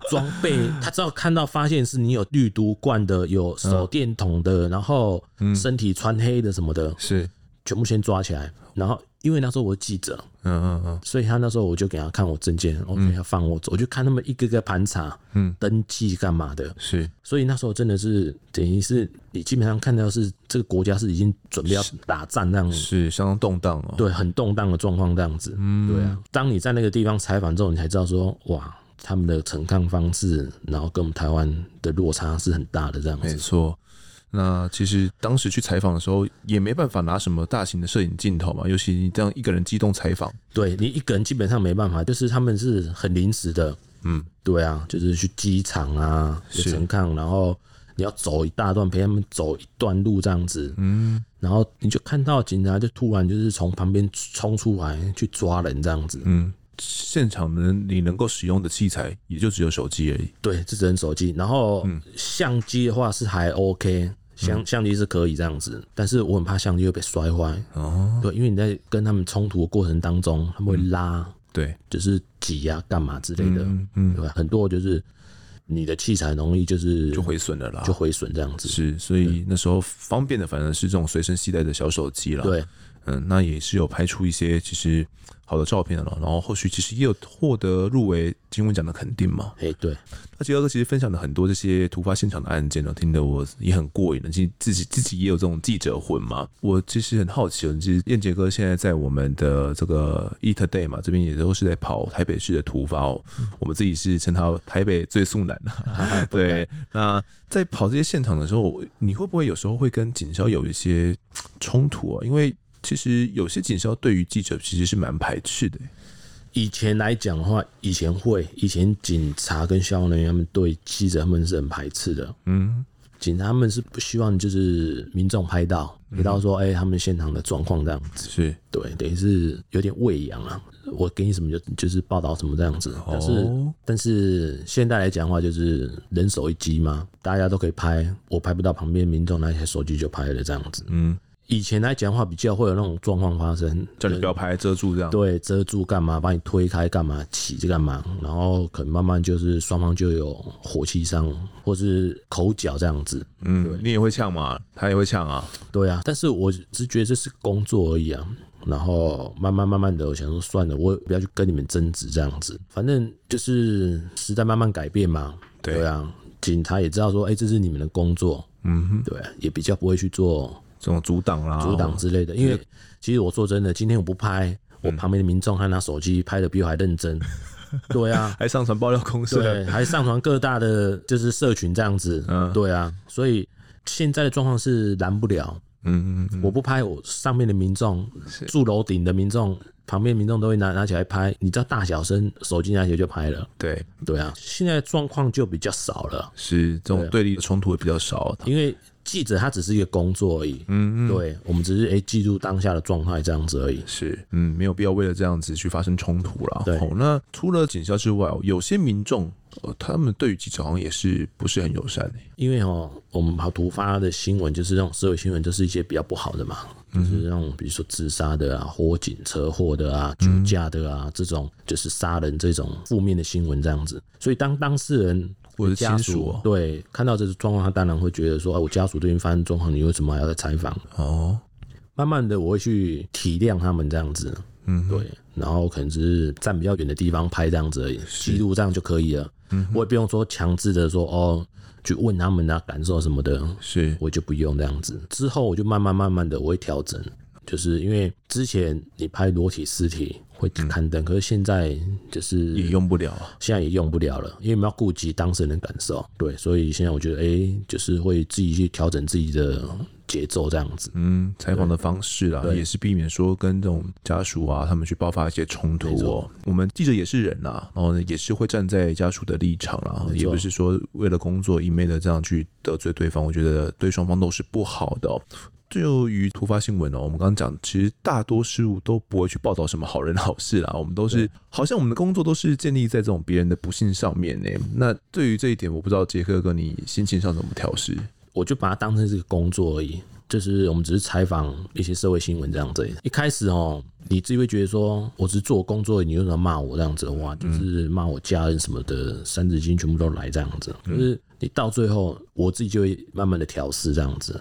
装备他只要看到发现是你有绿毒罐的，有手电筒的，然后身体穿黑的什么的，是全部先抓起来，然后。因为那时候我是记者，嗯嗯嗯，所以他那时候我就给他看我证件，我给他放我走，我就看他们一个个盘查，嗯，登记干嘛的，是，所以那时候真的是等于是你基本上看到是这个国家是已经准备要打仗那样子，是相当动荡哦，对，很动荡的状况这样子，嗯，对啊，当你在那个地方采访之后，你才知道说，哇，他们的陈抗方式，然后跟我们台湾的落差是很大的这样子，没错。那其实当时去采访的时候，也没办法拿什么大型的摄影镜头嘛，尤其你这样一个人机动采访，对你一个人基本上没办法，就是他们是很临时的，嗯，对啊，就是去机场啊，有陈抗，然后你要走一大段，陪他们走一段路这样子，嗯，然后你就看到警察就突然就是从旁边冲出来去抓人这样子，嗯，现场能，你能够使用的器材也就只有手机而已，对，这只能手机，然后相机的话是还 OK。相相机是可以这样子，但是我很怕相机会被摔坏哦。对，因为你在跟他们冲突的过程当中，他们会拉，嗯、对，就是挤压干嘛之类的，嗯，嗯对，很多就是你的器材容易就是就毁损了啦，就毁损这样子。是，所以那时候方便的反而是这种随身携带的小手机了。对，嗯，那也是有拍出一些其实。好的照片了，然后后续其实也有获得入围金文奖的肯定嘛。哎，对，那杰哥其实分享了很多这些突发现场的案件呢，听得我也很过瘾的。其实自己自己也有这种记者魂嘛。我其实很好奇，其实燕杰哥现在在我们的这个 EATtoday 嘛，这边也都是在跑台北市的突发哦。嗯、我们自己是称他台北最速男 (laughs) 的。对，那在跑这些现场的时候，你会不会有时候会跟警消有一些冲突啊？因为其实有些警消对于记者其实是蛮排斥的。以前来讲的话，以前会，以前警察跟消防人员他们对记者他们是很排斥的。嗯，警察他们是不希望就是民众拍到，拍到说哎、欸、他们现场的状况这样子。是对，等于是有点喂养啊。我给你什么就就是报道什么这样子。但是、哦、但是现在来讲的话，就是人手一机嘛，大家都可以拍，我拍不到旁边民众拿起手机就拍了这样子。嗯。以前来讲的话，比较会有那种状况发生，叫你不要拍，遮住这样。对，遮住干嘛？把你推开干嘛？起这干嘛？然后可能慢慢就是双方就有火气上，或是口角这样子。嗯，你也会呛嘛？他也会呛啊？对啊。但是我只觉得这是工作而已啊。然后慢慢慢慢的，我想说算了，我也不要去跟你们争执这样子。反正就是时代慢慢改变嘛。对，对啊，警察也知道说，哎、欸，这是你们的工作。嗯哼，对，也比较不会去做。这种阻挡啦，阻挡之类的，因为其实我说真的，今天我不拍，我旁边的民众还拿手机拍的比我还认真，(laughs) 对啊，还上传爆料公司，对，还上传各大的就是社群这样子，嗯，对啊，所以现在的状况是拦不了，嗯嗯，我不拍，我上面的民众住楼顶的民众旁边民众都会拿拿起来拍，你知道大小声，手机拿起来就拍了。对。对啊，现在状况就比较少了，是这种对立的冲突也比较少，因为。记者他只是一个工作而已，嗯，嗯，对，我们只是哎记录当下的状态这样子而已，是，嗯，没有必要为了这样子去发生冲突了。对，那除了警消之外，有些民众呃，他们对于记者好像也是不是很友善的，因为哦，我们跑突发的新闻就是那种社会新闻，就是一些比较不好的嘛，就是那种比如说自杀的啊、火警、车祸的啊、酒驾的啊、嗯、这种，就是杀人这种负面的新闻这样子，所以当当事人。我的家属对看到这个状况，他当然会觉得说：“哎，我家属最近发生状况，你为什么还要再采访？”哦，慢慢的我会去体谅他们这样子，嗯，对，然后可能只是站比较远的地方拍这样子而已，记录这样就可以了。嗯，我也不用说强制的说哦，去问他们啊感受什么的，是，我就不用这样子。之后我就慢慢慢慢的我会调整。就是因为之前你拍裸体尸体会刊登，嗯，可是现在就是也用不了，现在也用不了了，因为我们要顾及当事人的感受，对，所以现在我觉得，哎，欸，就是会自己去调整自己的节奏这样子，嗯，采访的方式啦，也是避免说跟这种家属啊他们去爆发一些冲突哦。我们记者也是人呐，然后呢也是会站在家属的立场啦，也不是说为了工作一昧的这样去得罪对方，我觉得对双方都是不好的。就于突发新闻哦，我们刚刚讲，其实大多事物都不会去报道什么好人好事啦。(laughs) 我们都是好像我们的工作都是建立在这种别人的不幸上面呢。那对于这一点，我不知道杰克哥你心情上怎么调试？我就把它当成是个工作而已，就是我们只是采访一些社会新闻这样子。一开始哦，你自己会觉得说，我只是做工作，你为什么骂我这样子的话，就是骂我家人什么的，三字经全部都来这样子。就是你到最后，我自己就会慢慢的调试这样子。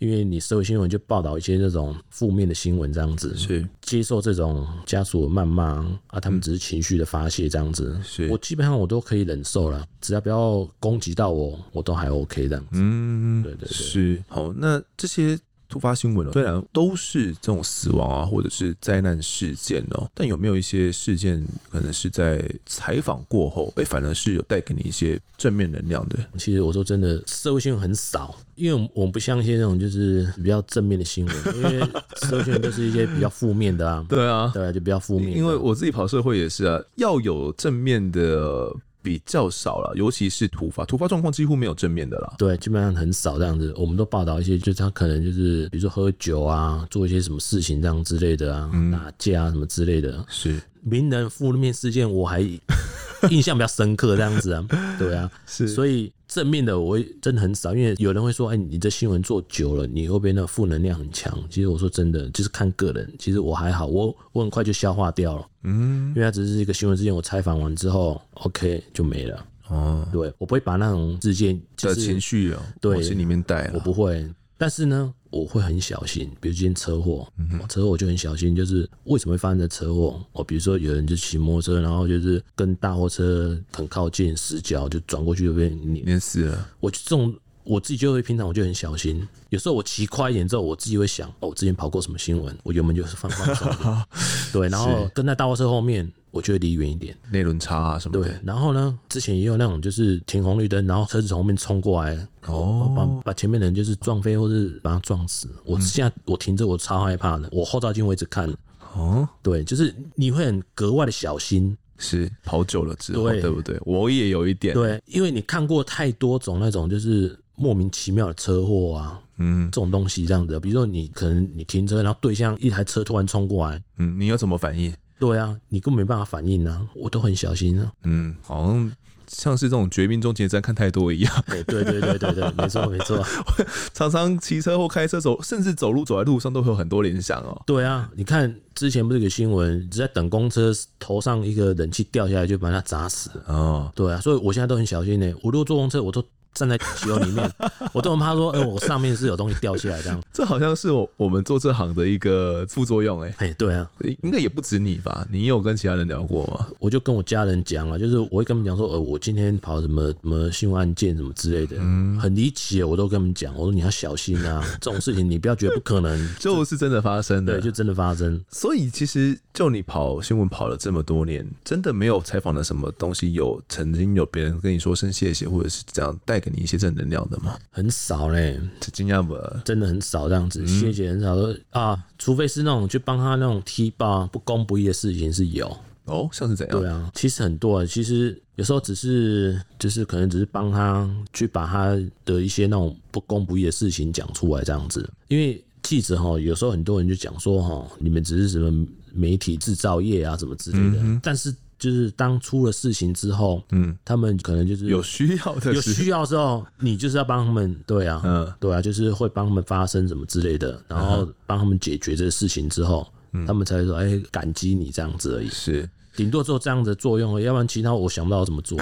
因为你社会新闻就报道一些这种负面的新闻，这样子是接受这种家属的谩骂啊，他们只是情绪的发泄，这样子是我基本上我都可以忍受了，只要不要攻击到我，我都还 OK 这样子。嗯，对对对，是好。那这些。突发新闻哦虽然都是这种死亡啊，或者是灾难事件哦，但有没有一些事件可能是在采访过后，哎，反而是有带给你一些正面能量的？其实我说真的，社会新闻很少，因为我们不像一些那种就是比较正面的新闻，(laughs) 因为社会新闻都是一些比较负面的啊。对啊，对啊，就比较负面。因为我自己跑社会也是啊，要有正面的。比较少了，尤其是突发突发状况几乎没有正面的了。对，基本上很少这样子。我们都报道一些，就是他可能就是比如说喝酒啊，做一些什么事情这样之类的啊，嗯、打架啊什么之类的。是名人负面事件，我还 (laughs) 印象比较深刻这样子啊。对啊，(laughs) 是所以。正面的我真的很少，因为有人会说：“哎、欸，你这新闻做久了，你会不会那负能量很强？”其实我说真的，就是看个人。其实我还好，我我很快就消化掉了。嗯，因为它只是一个新闻事件，我采访完之后，OK 就没了。哦，对，我不会把那种事件的情绪哦，对，心里面带。我不会。但是呢，我会很小心，比如今天车祸，车祸我就很小心，就是为什么会发生这车祸？我比如说有人就骑摩托车，然后就是跟大货车很靠近，死角就转过去就被碾死了。我这种我自己就会平常我就很小心，有时候我骑快一点之后，我自己会想，哦，我之前跑过什么新闻？我油门就是放放松，(laughs) 对，然后跟在大货车后面。我就会离远一点，内轮差啊什么的。对，然后呢，之前也有那种就是停红绿灯，然后车子从后面冲过来，哦，把把前面的人就是撞飞或是把他撞死。我现在我停着，我超害怕的，我后照镜我一直看。哦，对，就是你会很格外的小心，是跑久了之后，对，对不对？我也有一点，对，因为你看过太多种那种就是莫名其妙的车祸啊，嗯，这种东西这样子，比如说你可能你停车，然后对向一台车突然冲过来，嗯，你有什么反应？对啊，你根本没办法反应啊，我都很小心啊。嗯，好像像是这种绝命终结站看太多一样。对对对对对对，没错没错。(laughs) 常常骑车或开车走，甚至走路走在路上都会有很多联想哦。对啊，你看之前不是有个新闻，只在等公车头上一个冷气掉下来就把它砸死。哦，对啊，所以我现在都很小心呢。我如果坐公车，我都。站在汽油里面，我都很怕说，哎、欸，我上面是有东西掉下来这样。这好像是我我们做这行的一个副作用、欸，哎，哎，对啊，应该也不止你吧？你有跟其他人聊过吗？我就跟我家人讲啊，就是我会跟他们讲说，呃，我今天跑什么什么新闻案件什么之类的，嗯，很离奇，我都跟他们讲，我说你要小心啊，这种事情你不要觉得不可能，(laughs) 就是真的发生的，对，就真的发生。所以其实就你跑新闻跑了这么多年，真的没有采访的什么东西有曾经有别人跟你说声谢谢，或者是这样带给你一些正能量的吗？很少嘞，这惊讶不？真的很少这样子，谢谢很少说啊，除非是那种去帮他那种踢爆不公不义的事情是有哦，像是怎样？对啊，其实很多啊，其实有时候只是就是可能只是帮他去把他的一些那种不公不义的事情讲出来这样子，因为。记者哈，有时候很多人就讲说哈，你们只是什么媒体制造业啊，什么之类的。嗯、但是就是当出了事情之后，嗯，他们可能就是有需要的，有需要的时候，你就是要帮他们，对啊，嗯，对啊，就是会帮他们发声什么之类的，然后帮他们解决这个事情之后，嗯、他们才会说，哎、欸，感激你这样子而已。是。顶多做这样的作用，要不然其他我想不到怎么做。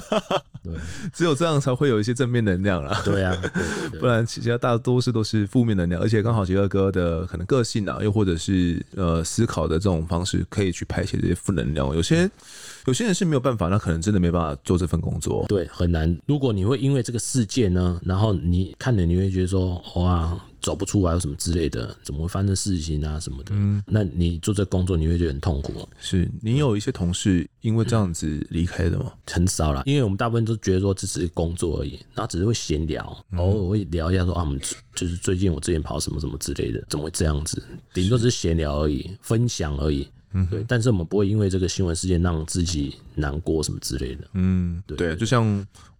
(laughs) 对，只有这样才会有一些正面能量啦。对啊，(laughs) 不然其他大多数都是负面能量。而且刚好杰克哥的可能个性啊，又或者是呃思考的这种方式，可以去排解这些负能量。有些有些人是没有办法，那可能真的没办法做这份工作。对，很难。如果你会因为这个事件呢，然后你看了你会觉得说哇。走不出来，有什么之类的，怎么会发生事情啊什么的？嗯，那你做这工作，你会觉得很痛苦。是你有一些同事因为这样子离开的吗？嗯、很少啦，因为我们大部分都觉得说这只是工作而已，然后只是会闲聊，偶尔会聊一下说啊，我们就是最近我之前跑什么什么之类的，怎么会这样子？顶多只是闲聊而已，分享而已。嗯，对，但是我们不会因为这个新闻事件让自己难过什么之类的。嗯，对，对，就像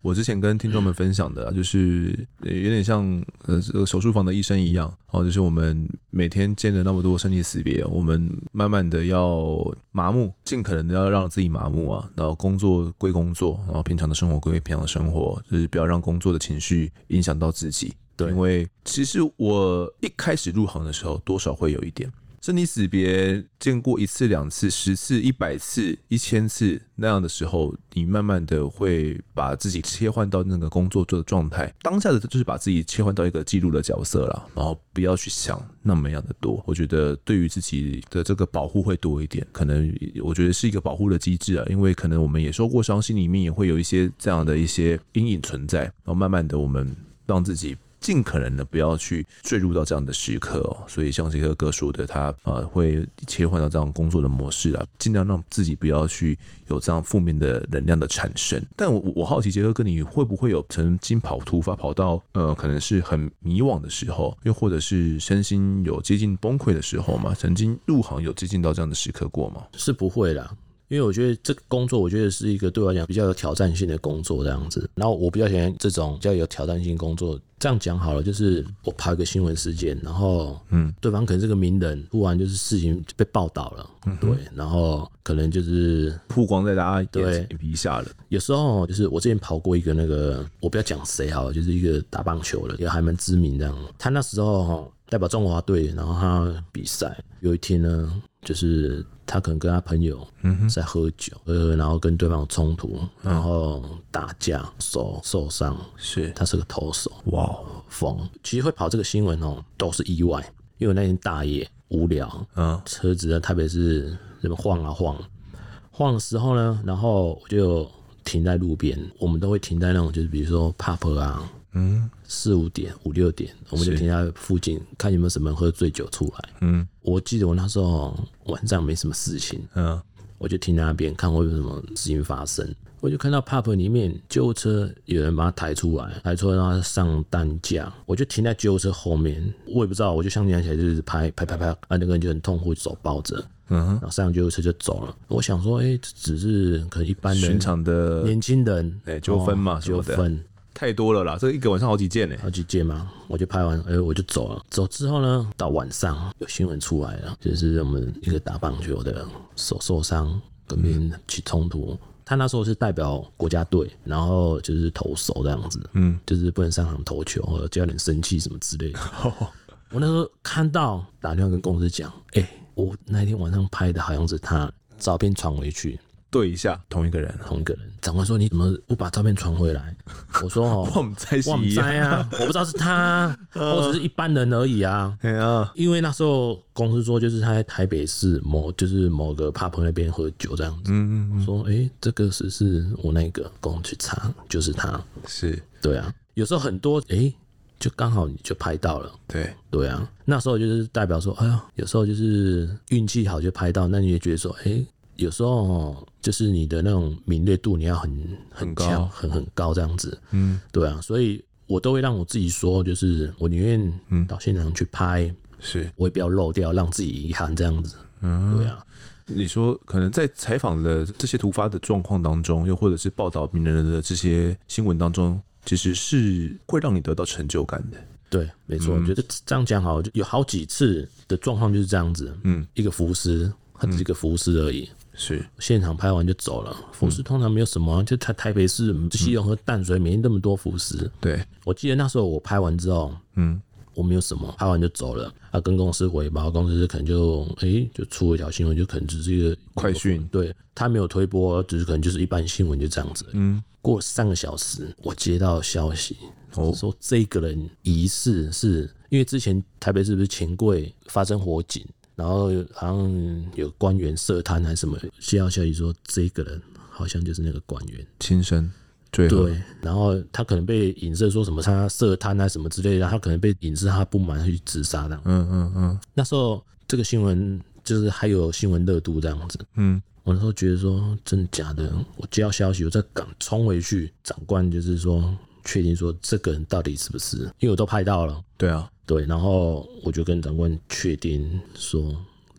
我之前跟听众们分享的，就是有点像呃这个手术房的医生一样，哦，就是我们每天见了那么多生离死别，我们慢慢的要麻木，尽可能的要让自己麻木啊，然后工作归工作，然后平常的生活归平常的生活，就是不要让工作的情绪影响到自己。对，因为其实我一开始入行的时候，多少会有一点。生离死别见过一次、两次、十次、一百次、一千次那样的时候，你慢慢的会把自己切换到那个工作做的状态。当下的就是把自己切换到一个记录的角色了，然后不要去想那么样的多。我觉得对于自己的这个保护会多一点，可能我觉得是一个保护的机制啊，因为可能我们也受过伤，心里面也会有一些这样的一些阴影存在。然后慢慢的，我们让自己。尽可能的不要去坠入到这样的时刻哦，所以像杰克哥说的，他呃会切换到这样工作的模式啊，尽量让自己不要去有这样负面的能量的产生。但我我好奇杰克哥，你会不会有曾经跑突发跑到呃可能是很迷惘的时候，又或者是身心有接近崩溃的时候吗？曾经入行有接近到这样的时刻过吗？是不会啦。因为我觉得这个工作，我觉得是一个对我来讲比较有挑战性的工作，这样子。然后我比较喜欢这种比较有挑战性工作。这样讲好了，就是我跑一个新闻事件，然后嗯，对方可能是个名人，突然就是事情被报道了，嗯、对，然后可能就是曝光在大家对眼皮下了。有时候就是我之前跑过一个那个，我不要讲谁好了，就是一个打棒球的，也还蛮知名这样。他那时候哈代表中华队，然后他比赛，有一天呢，就是。他可能跟他朋友在喝酒，呃，然后跟对方有冲突，然后打架，手受伤。是，他是个投手。哇，疯！其实会跑这个新闻哦，都是意外。因为那天大夜无聊，嗯，车子在台北市这么晃啊晃，晃的时候呢，然后我就停在路边。我们都会停在那种，就是比如说 pub 啊。嗯，四五点、五六点，我们就停在附近，看有没有什么人喝醉酒出来。嗯，我记得我那时候晚上没什么事情，嗯，我就停在那边看会有什么事情发生。我就看到 pub 里面救护车有人把他抬出来，抬出来让他上担架。我就停在救护车后面，我也不知道，我就相机拿起来就是拍拍拍拍，啊，那个人就很痛苦，手抱着，嗯，然后上救护车就走了。我想说，哎、欸，只是可能一般人，寻常的年轻人，哎，纠纷嘛，纠纷。太多了啦，这一个晚上好几件呢，好几件嘛，我就拍完，哎、欸，我就走了。走之后呢，到晚上有新闻出来了，就是我们一个打棒球的手受伤，跟别人起冲突。嗯、他那时候是代表国家队，然后就是投手这样子，嗯，就是不能上场投球，或者教练生气什么之类的。(laughs) 我那时候看到，打电话跟公司讲，哎、欸，我那天晚上拍的好像是他，照片传回去。对一下，同一个人，同一个人。长官说：“你怎么不把照片传回来？” (laughs) 我说：“哦，我们在，我们在啊，(laughs) 我不知道是他，(laughs) 或者是一般人而已啊。”因为那时候公司说，就是他在台北市某，就是某个 pub 那边喝酒这样子。嗯嗯，说：“哎，这个是是我那个，跟我去查，就是他。”是，对啊。有时候很多哎，就刚好你就拍到了。对对啊，那时候就是代表说，哎呀，有时候就是运气好就拍到，那你也觉得说，哎，有时候就是你的那种敏锐度你要很很高，很很高这样子。嗯，对啊，所以我都会让我自己说，就是我宁愿嗯到现场去拍，是我也不要漏掉，让自己遗憾这样子。嗯，对啊。你说可能在采访的这些突发的状况当中，又或者是报道名人的这些新闻当中，其实是会让你得到成就感的。对，没错，我、嗯、觉得这样讲好，就有好几次的状况就是这样子。嗯，一个浮尸，他只是一个浮尸而已。是，现场拍完就走了。浮尸通常没有什么，就台台北市西隆和淡水没那么多浮尸。对，我记得那时候我拍完之后，嗯。我没有什么，拍完就走了。他、啊、跟公司回报，公司可能就哎、欸，就出了一条新闻，就可能只是一个快讯。对，他没有推播，只是可能就是一般新闻，就这样子。嗯，过了三个小时，我接到消息，哦，说这个人疑似是因为之前台北是不是钱柜发生火警，然后好像有官员涉贪还是什么，接到消息说这个人好像就是那个官员亲生。对，然后他可能被影射说什么他涉贪啊什么之类的，他可能被影射他不满去自杀的。嗯嗯嗯。那时候这个新闻就是还有新闻热度这样子。嗯。我那时候觉得说真的假的，我接到消息，我再赶冲回去，长官就是说确定说这个人到底是不是，因为我都拍到了。对啊。对，然后我就跟长官确定说。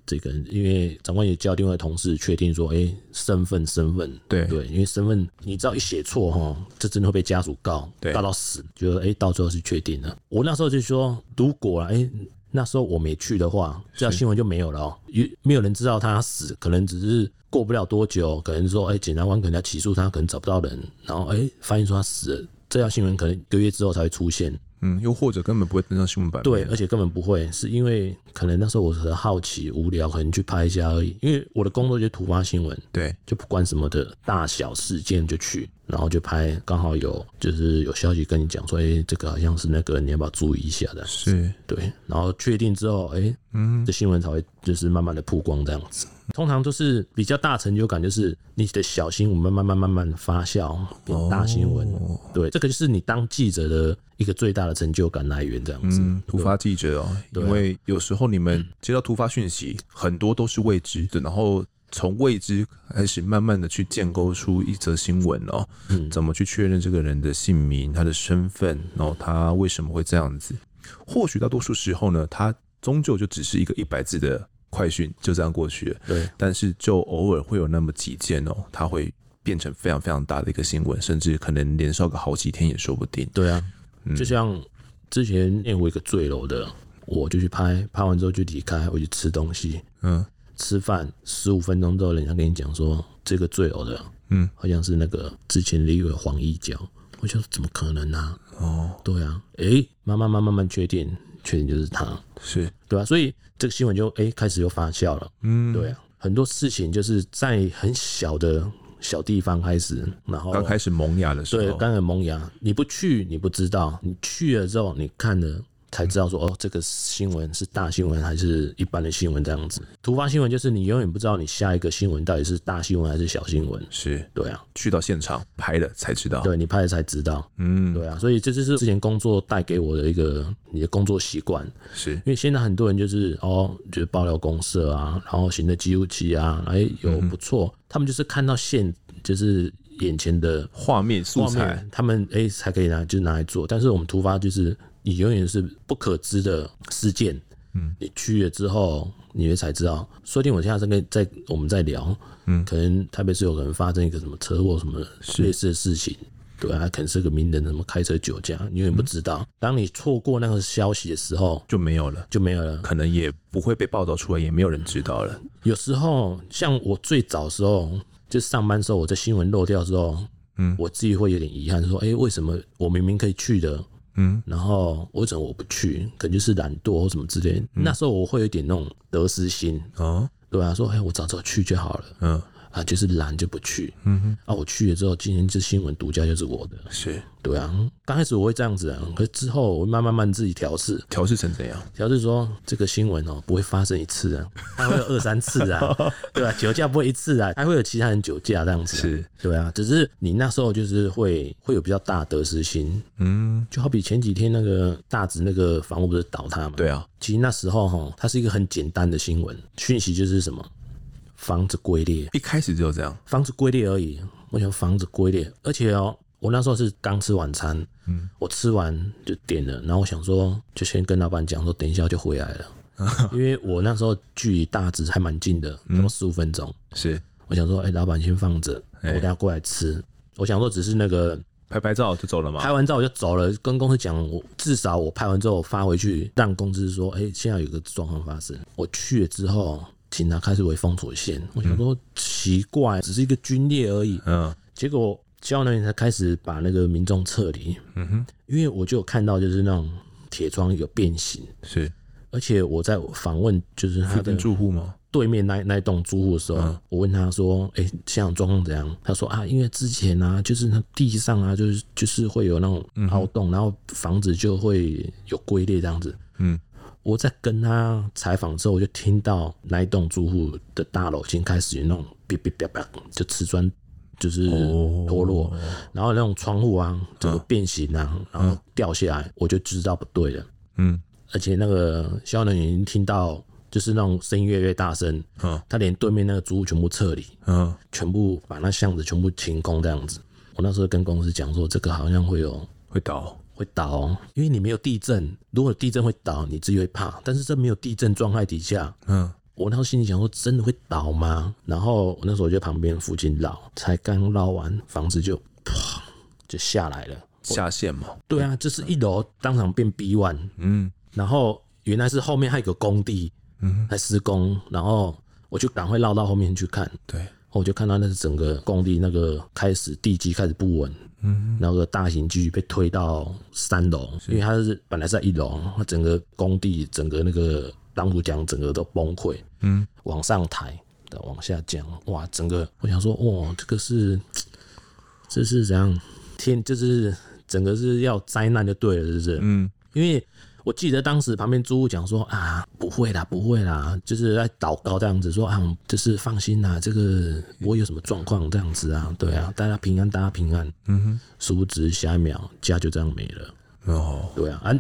这个人，因为长官也叫另外同事确定说，哎，身份身份，对对，因为身份，你知道一写错哈，这真的会被家属告，告到死。觉得哎，到最后是确定了。我那时候就说，如果哎，那时候我没去的话，这条新闻就没有了哦，因为没有人知道他死，可能只是过不了多久，可能说哎，检察官可能要起诉他，可能找不到人，然后哎，发现说他死了，这条新闻可能一个月之后才会出现。嗯，又或者根本不会登上新闻版。对，而且根本不会，是因为可能那时候我很好奇、无聊，可能去拍一下而已。因为我的工作就是突发新闻，对，就不管什么的大小事件就去，然后就拍。刚好有就是有消息跟你讲说，哎、欸，这个好像是那个，你要不要注意一下的？是，对。然后确定之后，哎、欸，嗯，这新闻才会就是慢慢的曝光这样子。通常都是比较大成就感，就是你的小新闻慢慢慢慢慢慢发酵变大新闻。哦。对，这个就是你当记者的一个最大的成就感来源，这样子。嗯，突发记者哦，因为有时候你们接到突发讯息，很多都是未知的，然后从未知开始，慢慢的去建构出一则新闻哦。嗯，怎么去确认这个人的姓名、他的身份，然后他为什么会这样子？或许大多数时候呢，他终究就只是一个一百字的。快讯就这样过去了，对。但是就偶尔会有那么几件哦，他会变成非常非常大的一个新闻，甚至可能连烧个好几天也说不定。对啊，嗯、就像之前因为我一个坠楼的，我就去拍拍完之后就离开，我去吃东西，嗯，吃饭十五分钟之后，人家跟你讲说这个坠楼的，嗯，好像是那个之前立委黄义交，我就说怎么可能呢、啊？哦，对啊，哎、欸，慢慢慢慢慢确定。确定就是他，是。对、啊？所以这个新闻就哎、欸、开始又发酵了，嗯，对啊，很多事情就是在很小的小地方开始，然后刚开始萌芽的时候，对，刚开始萌芽，你不去你不知道，你去了之后你看了。才知道说哦，这个新闻是大新闻还是一般的新闻这样子。突发新闻就是你永远不知道你下一个新闻到底是大新闻还是小新闻。是，对啊，去到现场拍了才知道。对，你拍了才知道。嗯，对啊，所以这就是之前工作带给我的一个你的工作习惯。是因为现在很多人就是哦，就是爆料公社啊，然后行的记录器啊，哎有不错、嗯，他们就是看到现就是眼前的画面素材，他们哎才可以拿就拿来做。但是我们突发就是。你永远是不可知的事件，嗯，你去了之后，你才知道。说不定我现在在跟在我们在聊，嗯，可能特别是有可能发生一个什么车祸什么类似的事情，对啊，可能是个名人什么开车酒驾，你永远不知道。嗯、当你错过那个消息的时候，就没有了，就没有了，可能也不会被报道出来，也没有人知道了。有时候，像我最早的时候，就上班的时候，我在新闻漏掉之后，嗯，我自己会有点遗憾，说，哎、欸，为什么我明明可以去的？嗯，然后我怎么我不去？可能就是懒惰或什么之类、嗯。那时候我会有点那种得失心哦，对啊，说哎，我早早去就好了。嗯，啊，就是懒就不去。嗯哼，啊，我去了之后，今天这新闻独家就是我的。是，对啊。刚开始我会这样子啊，可是之后我慢慢慢自己调试。调试成怎样？调试说这个新闻哦不会发生一次啊，它会有二三次啊，(laughs) 对啊，酒驾不会一次啊，还会有其他人酒驾这样子。是，对啊。只是你那时候就是会会有比较大得失心。嗯，就好比前几天那个大直那个房屋不是倒塌嘛？对啊。其实那时候哈，它是一个很简单的新闻讯息，就是什么？房子龟裂，一开始就这样，房子龟裂而已。我想房子龟裂，而且哦，我那时候是刚吃晚餐，嗯，我吃完就点了，然后我想说，就先跟老板讲说，等一下就回来了，(laughs) 因为我那时候距离大直还蛮近的，那么十五分钟。是，我想说，哎，老板先放着，我等下过来吃。我想说，只是那个拍拍照就走了嘛，拍完照我就走了，跟公司讲，我至少我拍完之后发回去，让公司说，哎，现在有个状况发生。我去了之后。警察开始围封锁线，我想说奇怪，只是一个龟裂而已。嗯，结果消防人员才开始把那个民众撤离。嗯哼，因为我就有看到就是那种铁窗有变形，是，而且我在访问就是他的住户吗？对面那那栋住户的时候，我问他说：“哎，现场状况怎样？”他说：“啊，因为之前啊，就是那地上啊，就是就是会有那种凹洞，然后房子就会有龟裂这样子。”嗯。我在跟他采访之后，我就听到那一栋住户的大楼已经开始有那种哔哔哔哔，就瓷砖就是脱落，哦、然后那种窗户啊，整个变形啊，嗯、然后掉下来，我就知道不对了。嗯，而且那个消防员已经听到，就是那种声音越来越大声。嗯，他连对面那个住户全部撤离，嗯，全部把那巷子全部清空这样子。我那时候跟公司讲说，这个好像会有会倒。会倒，因为你没有地震。如果地震会倒，你自己会怕。但是这没有地震状态底下，嗯，我那时候心里想说，真的会倒吗？然后我那时候就在旁边附近绕，才刚绕完，房子就砰就下来了，下线嘛。对啊，这是一楼当场变 B one，嗯，然后原来是后面还有个工地，嗯，在施工，然后我就赶快绕到后面去看，对，我就看到那是整个工地那个开始地基开始不稳。嗯，那个大型机具被推到三楼，因为它是本来是在一楼，它整个工地整个那个挡土墙整个都崩溃，嗯，往上抬的往下降，哇，整个我想说，哇，这个是这是怎样天，就是整个是要灾难就对了，是不是？嗯，因为。我记得当时旁边租户讲说啊，不会啦，不会啦，就是在祷告这样子说啊，就是放心啦，这个不会有什么状况这样子啊，对啊，大家平安，大家平安。嗯哼，殊不知下一秒家就这样没了。哦，对啊，啊，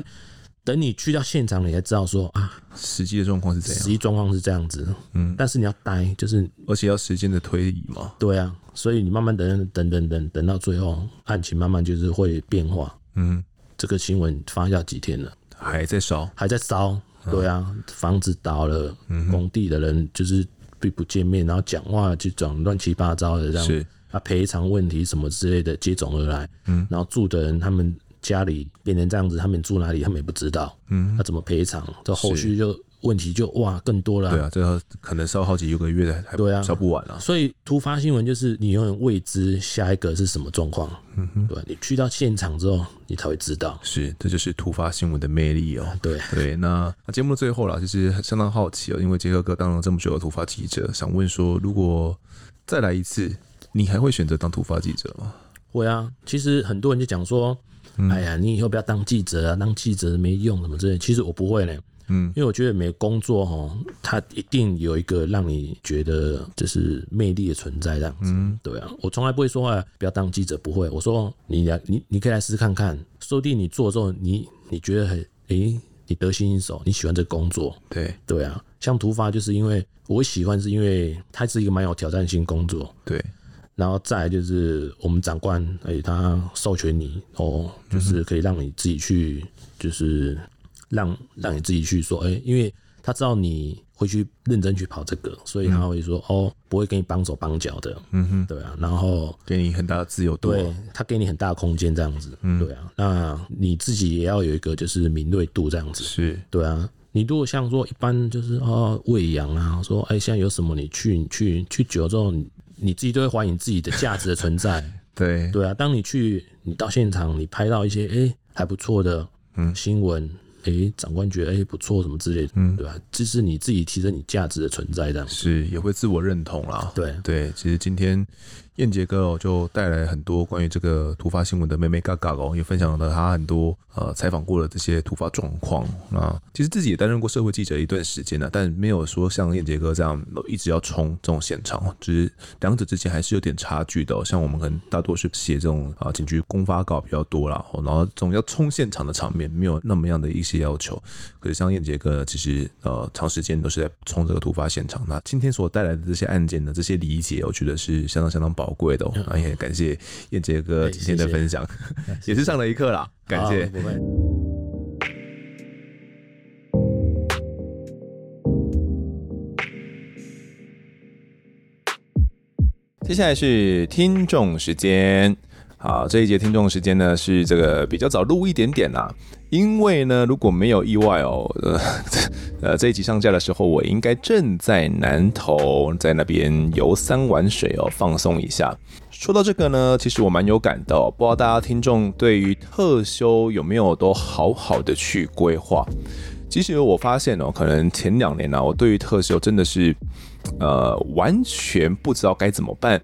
等你去到现场，你才知道说啊，实际的状况是怎样，实际状况是这样子。嗯，但是你要待，就是而且要时间的推移嘛。对啊，所以你慢慢等等等等等到最后，案情慢慢就是会变化。嗯，这个新闻发酵几天了。还在烧，还在烧，对啊，嗯、房子倒了，嗯、工地的人就是并不见面，然后讲话就讲乱七八糟的这样，是。啊，赔偿问题什么之类的接踵而来，嗯，然后住的人他们家里变成这样子，他们住哪里他们也不知道，嗯，他怎么赔偿？这后续就。问题就哇更多了，啊，对啊，这可能烧好几个月的，还对啊，烧不完了，啊。所以突发新闻就是你永远未知下一个是什么状况，嗯哼，对，你去到现场之后，你才会知道。是，这就是突发新闻的魅力哦，喔。对对，那节目的最后啦，其实相当好奇哦，喔，因为杰克哥当了这么久的突发记者，想问说，如果再来一次，你还会选择当突发记者吗？会啊，其实很多人就讲说，嗯，哎呀，你以后不要当记者啊，当记者没用什么之类。其实我不会呢。嗯，因为我觉得每个工作哈，它一定有一个让你觉得就是魅力的存在这样子。嗯，对啊，我从来不会说啊，不要当记者，不会。我说你来，你你可以来试试看看，说不定你做之后，你你觉得很诶、欸，你得心应手，你喜欢这个工作。对对啊，像突发就是因为我喜欢，是因为它是一个蛮有挑战性工作。对，然后再来就是我们长官诶，他授权你哦，就是可以让你自己去就是。让让你自己去说，哎、欸，因为他知道你会去认真去跑这个，所以他会说，嗯、哦，不会给你绑手绑脚的，嗯哼，对啊，然后给你很大的自由度，对，他给你很大的空间这样子，嗯，对啊，那你自己也要有一个就是敏锐度这样子，是。对啊，你如果像说一般就是哦喂养啊，说哎、欸、现在有什么你去你去去久了之后你，你自己都会怀疑你自己的价值的存在，(laughs) 对。对啊，当你去你到现场你拍到一些哎、欸、还不错的嗯。新闻。哎，长官觉得哎不错什么之类的，嗯，对吧？这是你自己提升你价值的存在这样，是也会自我认同啦。对对，其实今天。燕杰哥哦，就带来很多关于这个突发新闻的妹妹嘎嘎哦，也分享了他很多呃采访过的这些突发状况啊。其实自己也担任过社会记者一段时间了，但没有说像燕杰哥这样一直要冲这种现场，只是两者之间还是有点差距的。像我们可能大多是写这种啊警局公发稿比较多啦，然后总要冲现场的场面，没有那么样的一些要求。可是像燕杰哥呢，其实呃长时间都是在冲这个突发现场。那今天所带来的这些案件的这些理解，我觉得是相当相当宝。宝贵的，哦那也感谢燕杰哥今天的分享，谢谢也是上了一课啦。感谢。接下来是听众时间。好，这一节听众时间呢是这个比较早录一点点啦，因为呢如果没有意外哦，呃 (laughs) 呃这一集上架的时候，我应该正在南投，在那边游山玩水哦，放松一下。说到这个呢，其实我蛮有感的，不知道大家听众对于特休有没有都好好的去规划？其实我发现哦，可能前两年呢、我对于特休真的是呃完全不知道该怎么办。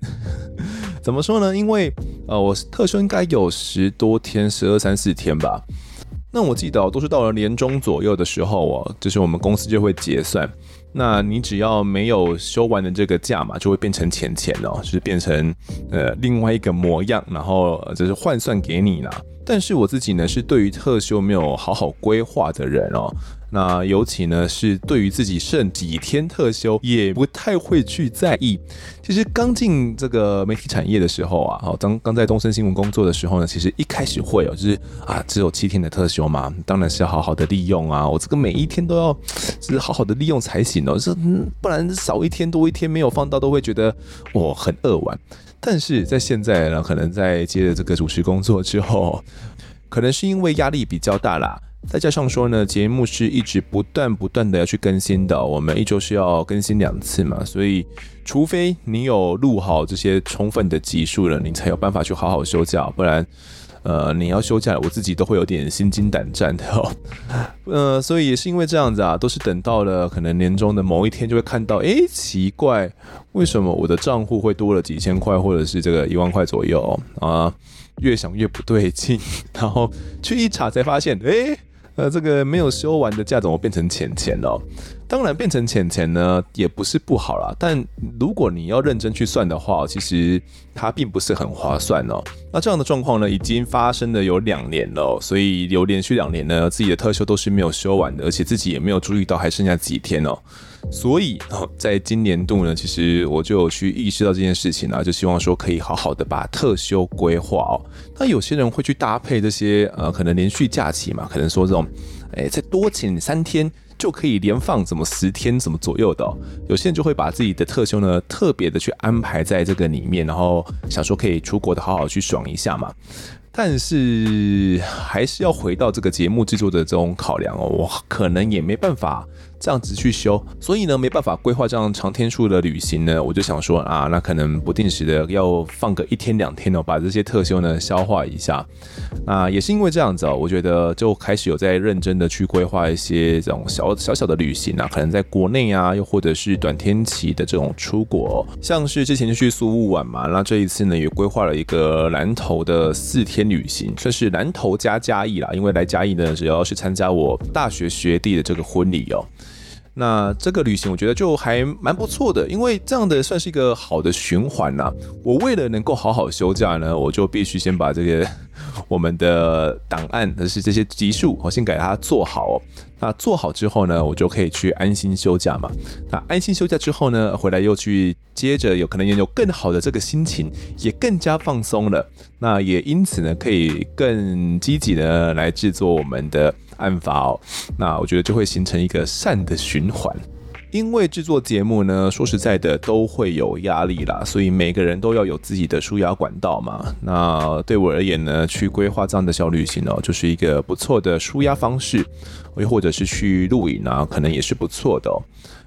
怎么说呢？因为呃，我特休应该有十多天，十二三四天吧。那我记得都是到了年终左右的时候哦，就是我们公司就会结算。那你只要没有休完的这个假嘛，就会变成钱钱哦，就是变成呃另外一个模样，然后就是换算给你啦。但是我自己呢，是对于特休没有好好规划的人哦。那尤其呢，是对于自己剩几天特休，也不太会去在意。其实刚进这个媒体产业的时候啊，好，刚刚在东森新闻工作的时候呢，其实一开始会有，就是啊，只有七天的特休嘛，当然是要好好的利用啊。我这个每一天都要，是好好的利用才行哦。是，不然少一天多一天没有放到，都会觉得我很扼腕。但是在现在呢，可能在接着这个主持工作之后，(laughs) 可能是因为压力比较大啦。再加上说呢，节目是一直不断不断的要去更新的，我们一周是要更新两次嘛，所以除非你有录好这些充分的集数了，你才有办法去好好休假，不然，呃，你要休假，我自己都会有点心惊胆战的哦。(laughs) 呃，所以也是因为这样子啊，都是等到了可能年终的某一天，就会看到，诶，奇怪，为什么我的账户会多了几千块，或者是这个一万块左右啊？越想越不对劲，然后去一查才发现，诶。呃，这个没有休完的假怎么变成钱钱了？当然变成钱钱呢，也不是不好啦。但如果你要认真去算的话，其实它并不是很划算哦。那这样的状况呢，已经发生了有两年了，所以有连续两年呢，自己的特休都是没有休完的，而且自己也没有注意到还剩下几天哦。所以，在今年度呢，其实我就有去意识到这件事情啊，就希望说可以好好的把特休规划哦。那有些人会去搭配这些呃，可能连续假期嘛，可能说这种，哎，再多请三天就可以连放怎么十天怎么左右的。有些人就会把自己的特休呢，特别的去安排在这个里面，然后想说可以出国的好好去爽一下嘛。但是还是要回到这个节目制作的这种考量哦，我可能也没办法。这样子去修，所以呢，没办法规划这样长天数的旅行呢，我就想说啊，那可能不定时的要放个一天两天哦，把这些特休呢消化一下。那也是因为这样子哦，我觉得就开始有在认真的去规划一些这种小小小的旅行啊，可能在国内啊，又或者是短天期的这种出国，像是之前就去苏雾玩嘛，那这一次呢也规划了一个南投的四天旅行，算是南投加嘉义啦，因为来嘉义呢，主要是参加我大学学弟的这个婚礼哦。那这个旅行我觉得就还蛮不错的，因为这样的算是一个好的循环呐。我为了能够好好休假呢，我就必须先把这个 (laughs) 我们的档案，而是这些集数，我先给它做好。那做好之后呢，我就可以去安心休假嘛。那安心休假之后呢，回来又去接着有可能也有更好的这个心情，也更加放松了。那也因此呢，可以更积极的来制作我们的。案发哦，那我觉得就会形成一个善的循环。因为制作节目呢，说实在的都会有压力啦，所以每个人都要有自己的舒压管道嘛。那对我而言呢，去规划这样的小旅行哦，就是一个不错的舒压方式。又或者是去露营啊，可能也是不错的哦。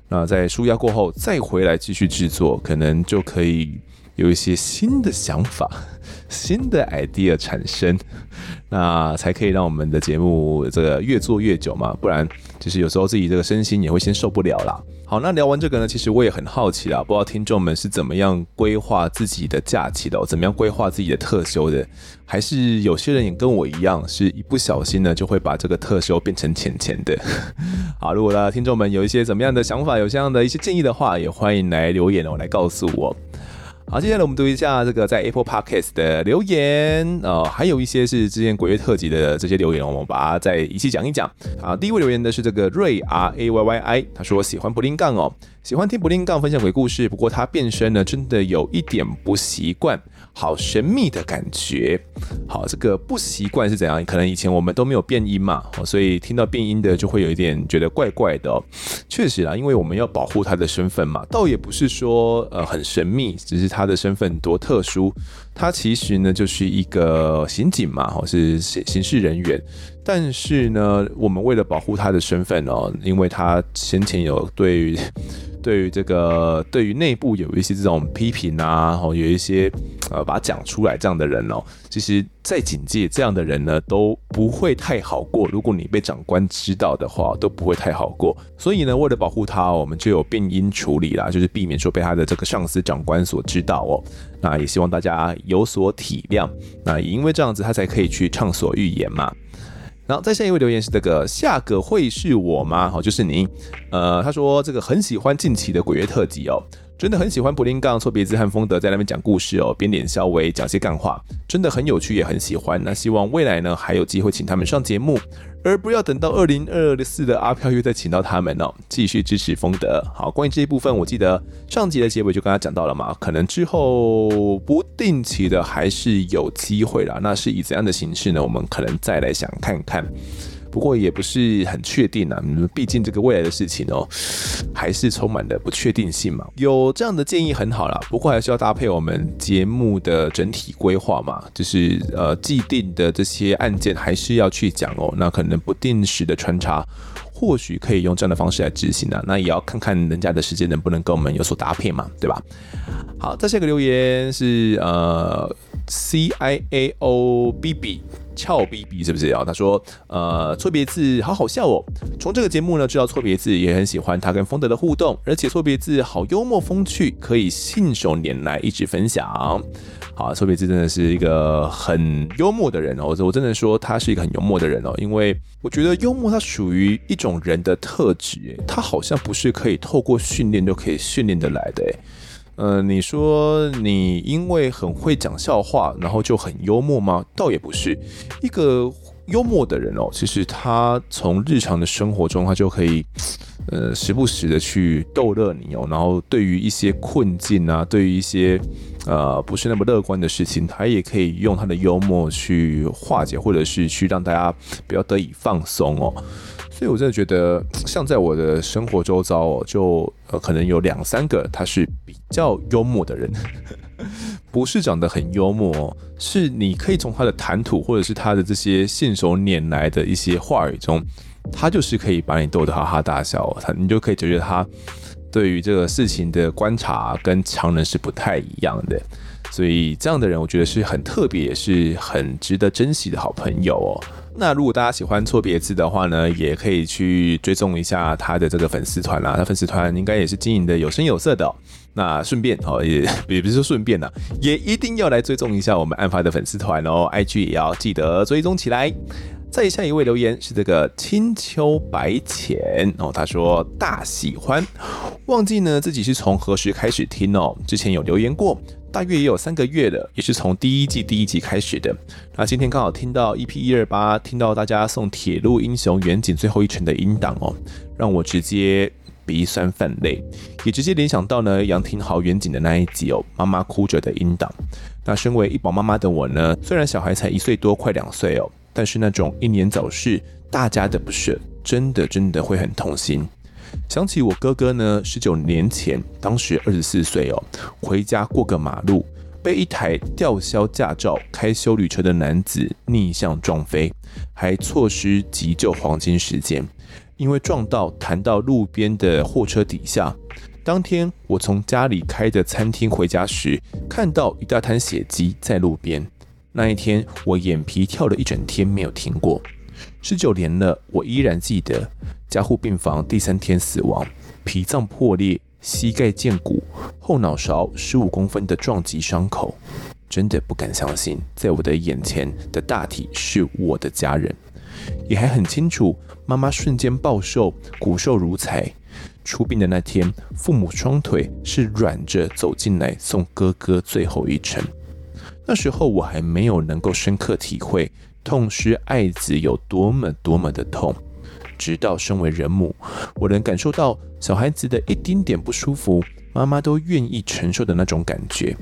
那在舒压过后再回来继续制作，可能就可以有一些新的想法、(laughs) 新的 idea 产生，那才可以让我们的节目这个越做越久嘛，不然就是有时候自己这个身心也会先受不了啦。好，那聊完这个呢，其实我也很好奇啦，不知道听众们是怎么样规划自己的假期的，怎么样规划自己的特休的，还是有些人也跟我一样，是一不小心呢就会把这个特休变成钱钱的。(laughs) 好，如果呢听众们有一些怎么样的想法，有这样的一些建议的话，也欢迎来留言哦，来告诉我。好，接下来我们读一下这个在 Apple Podcast 的留言哦，还有一些是之前鬼月特辑的这些留言，我们把它再一起讲一讲。啊，第一位留言的是这个瑞 R A Y Y I，他说喜欢布林杠哦，喜欢听布林杠分享鬼故事，不过他变身呢，真的有一点不习惯。好神秘的感觉，好，这个不习惯是怎样？可能以前我们都没有变音嘛，所以听到变音的就会有一点觉得怪怪的。确实啦，因为我们要保护他的身份嘛，倒也不是说呃很神秘，只是他他的身份多特殊。他其实呢就是一个刑警嘛，哦是刑刑事人员。但是呢，我们为了保护他的身份哦，因为他先前有对于。对于这个，对于内部有一些这种批评啊，然后有一些呃把它讲出来这样的人哦，其实，在警界这样的人呢都不会太好过。如果你被长官知道的话，都不会太好过。所以呢，为了保护他，我们就有变音处理啦，就是避免说被他的这个上司长官所知道哦。那也希望大家有所体谅。那也因为这样子，他才可以去畅所欲言嘛。然后再下一位留言是这个下个会是我吗？好，就是您。呃，他说这个很喜欢近期的鬼月特辑哦。真的很喜欢柏林杠、错别字和丰德在那边讲故事哦，边脸稍微讲些干话，真的很有趣，也很喜欢。那希望未来呢还有机会请他们上节目，而不要等到二零二四的阿飘又再请到他们哦。继续支持丰德。好，关于这一部分，我记得上集的结尾就跟他讲到了嘛，可能之后不定期的还是有机会啦。那是以怎样的形式呢？我们可能再来想看看。不过也不是很确定啊，毕竟这个未来的事情哦，还是充满了不确定性嘛。有这样的建议很好啦，不过还是要搭配我们节目的整体规划嘛，就是呃既定的这些案件还是要去讲哦。那可能不定时的穿插，或许可以用这样的方式来执行啊。那也要看看人家的时间能不能跟我们有所搭配嘛，对吧？好，再下一个留言是呃 C I A O B B。俏逼逼是不是啊？他说：“呃，错别字好好笑哦。从这个节目呢，知道错别字也很喜欢他跟丰德的互动，而且错别字好幽默风趣，可以信手拈来一直分享。好，错别字真的是一个很幽默的人哦。我我真的说他是一个很幽默的人哦，因为我觉得幽默它属于一种人的特质，他好像不是可以透过训练就可以训练得来的。”呃，你说你因为很会讲笑话，然后就很幽默吗？倒也不是，一个幽默的人哦，其实他从日常的生活中，他就可以，(tsk) 呃，时不时的去逗乐你哦。然后对于一些困境啊，对于一些呃不是那么乐观的事情，他也可以用他的幽默去化解，或者是去让大家比较得以放松哦。所以，我真的觉得，像在我的生活周遭哦，就呃，可能有两三个他是比较幽默的人，(laughs) 不是长得很幽默，哦是你可以从他的谈吐或者是他的这些信手拈来的一些话语中，他就是可以把你逗得哈哈大笑，他你就可以觉得他对于这个事情的观察跟常人是不太一样的。所以，这样的人我觉得是很特别，也是很值得珍惜的好朋友哦。那如果大家喜欢错别字的话呢，也可以去追踪一下他的这个粉丝团啦。他粉丝团应该也是经营的有声有色的哦。那顺便哦，也也不是说顺便呐，也一定要来追踪一下我们案发的粉丝团哦，IG 也要记得追踪起来。再下一位留言是这个青丘白浅哦，他说大喜欢，忘记呢自己是从何时开始听哦，之前有留言过。大约也有三个月了，也是从第一季第一集开始的。那今天刚好听到 EP 一二八，听到大家送《铁路英雄远景》最后一程的音档哦，让我直接鼻酸泛泪，也直接联想到呢杨廷豪远景的那一集哦，妈妈哭着的音档。那身为一宝妈妈的我呢，虽然小孩才一岁多，快两岁哦，但是那种英年早逝，大家的不舍，真的真的会很痛心。想起我哥哥呢，十九年前，当时二十四岁哦，回家过个马路，被一台吊销驾照开修旅车的男子逆向撞飞，还错失急救黄金时间，因为撞到弹到路边的货车底下，当天我从家里开的餐厅回家时，看到一大滩血迹在路边。那一天我眼皮跳了一整天，没有停过。十九年了，我依然记得加护病房第三天死亡，脾脏破裂，膝盖见骨，后脑勺十五公分的撞击伤口。真的不敢相信，在我的眼前的大体是我的家人，也还很清楚，妈妈瞬间暴瘦，骨瘦如柴。出殡的那天，父母双腿是软着走进来送哥哥最后一程。那时候我还没有能够深刻体会痛失爱子有多么多么的痛，直到身为人母，我能感受到小孩子的一丁点不舒服，妈妈都愿意承受的那种感觉。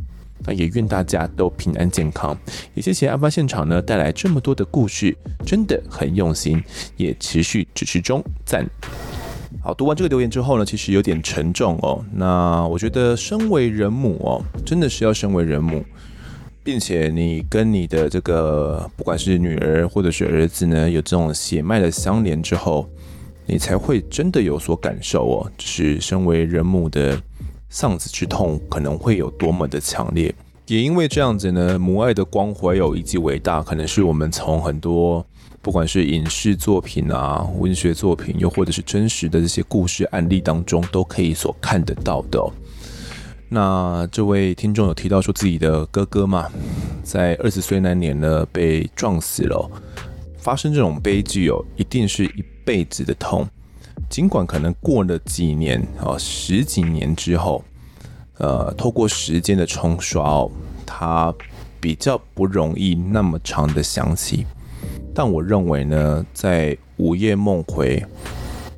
那也愿大家都平安健康。也谢谢案发现场呢带来这么多的故事，真的很用心，也持续支持中，赞。好，读完这个留言之后呢，其实有点沉重哦。那我觉得身为人母哦，真的是要身为人母，并且你跟你的这个不管是女儿或者是儿子呢，有这种血脉的相连之后，你才会真的有所感受哦。就是身为人母的。丧子之痛可能会有多么的强烈，也因为这样子呢，母爱的光辉有以及伟大，可能是我们从很多不管是影视作品啊、文学作品，又或者是真实的这些故事案例当中，都可以所看得到的。那这位听众有提到说自己的哥哥嘛，在二十岁那年呢被撞死了，发生这种悲剧哦，一定是一辈子的痛。尽管可能过了几年哦，十几年之后，呃，透过时间的冲刷哦，他比较不容易那么长的想起。但我认为呢，在午夜梦回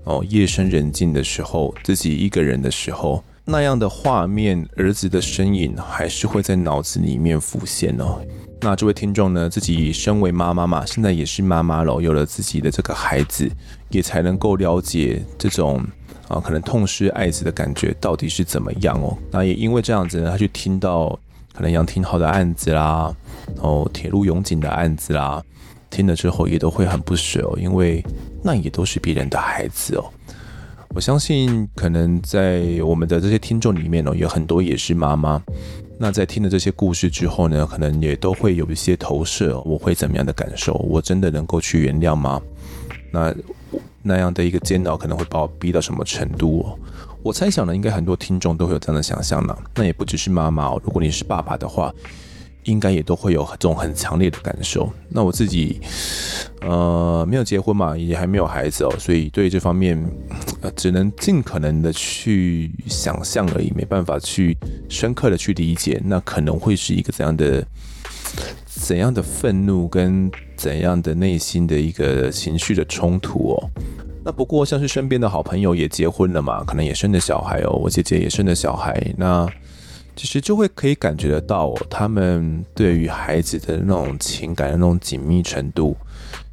哦，夜深人静的时候，自己一个人的时候，那样的画面，儿子的身影还是会在脑子里面浮现哦。那这位听众呢，自己身为妈妈嘛，现在也是妈妈了，有了自己的这个孩子，也才能够了解这种啊，可能痛失爱子的感觉到底是怎么样哦。那也因为这样子呢，他去听到可能杨廷豪的案子啦，然后铁路勇警的案子啦，听了之后也都会很不舍哦，因为那也都是别人的孩子哦。我相信，可能在我们的这些听众里面哦，有很多也是妈妈。那在听了这些故事之后呢，可能也都会有一些投射。我会怎么样的感受？我真的能够去原谅吗？那那样的一个煎熬可能会把我逼到什么程度哦？我猜想呢，应该很多听众都会有这样的想象呢。那也不只是妈妈哦，如果你是爸爸的话。应该也都会有这种很强烈的感受。那我自己，呃，没有结婚嘛，也还没有孩子哦，所以对这方面，呃，只能尽可能的去想象而已，没办法去深刻的去理解，那可能会是一个怎样的、怎样的愤怒跟怎样的内心的一个情绪的冲突哦。那不过像是身边的好朋友也结婚了嘛，可能也生了小孩哦，我姐姐也生了小孩，那。其实就会可以感觉得到哦，他们对于孩子的那种情感的那种紧密程度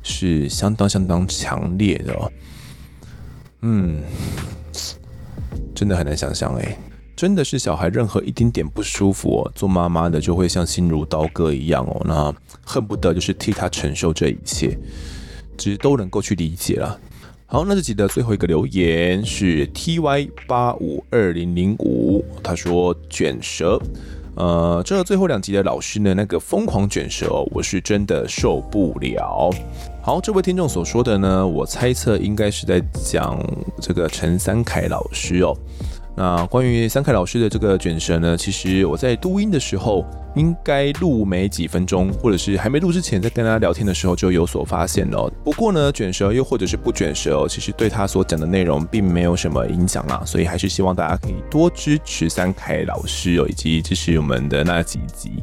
是相当相当强烈的哦。嗯，真的很难想象诶，真的是小孩任何一丁点不舒服哦，做妈妈的就会像心如刀割一样哦，那恨不得就是替他承受这一切，其实都能够去理解了。好，那这集的最后一个留言是 T Y 八五二零零五，他说卷舌，呃，这最后两集的老师呢，那个疯狂卷舌，我是真的受不了。好，这位听众所说的呢，我猜测应该是在讲这个陈三凯老师哦。那关于三凯老师的这个卷舌呢，其实我在录音的时候，应该录没几分钟，或者是还没录之前，在跟大家聊天的时候就有所发现了。不过呢，卷舌又或者是不卷舌，其实对他所讲的内容并没有什么影响啦。所以还是希望大家可以多支持三凯老师哦，以及支持我们的那几集。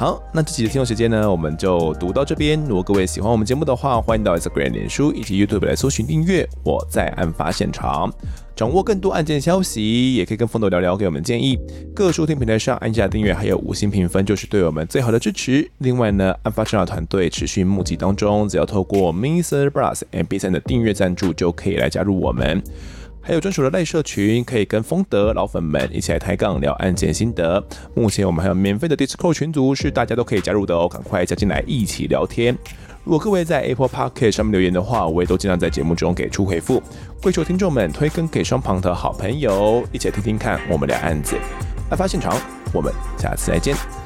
好，那这期的听众时间呢，我们就读到这边。如果各位喜欢我们节目的话，欢迎到 Instagram、脸书以及 YouTube 来搜寻订阅。我在案发现场。掌握更多案件消息，也可以跟风头聊聊，给我们建议。各收听平台上按下订阅，还有五星评分，就是对我们最好的支持。另外呢，案发现场团队持续募集当中，只要透过 Mr. Bus and B 三的订阅赞助，就可以来加入我们。还有专属的赖社群，可以跟丰德老粉们一起来抬杠聊案件心得。目前我们还有免费的 Discord 群组，是大家都可以加入的哦，赶快加进来一起聊天。如果各位在 Apple Podcast 上面留言的话，我也都尽量在节目中给出回复。跪求听众们推更给双旁的好朋友，一起来听听看我们聊案子。案发现场，我们下次再见。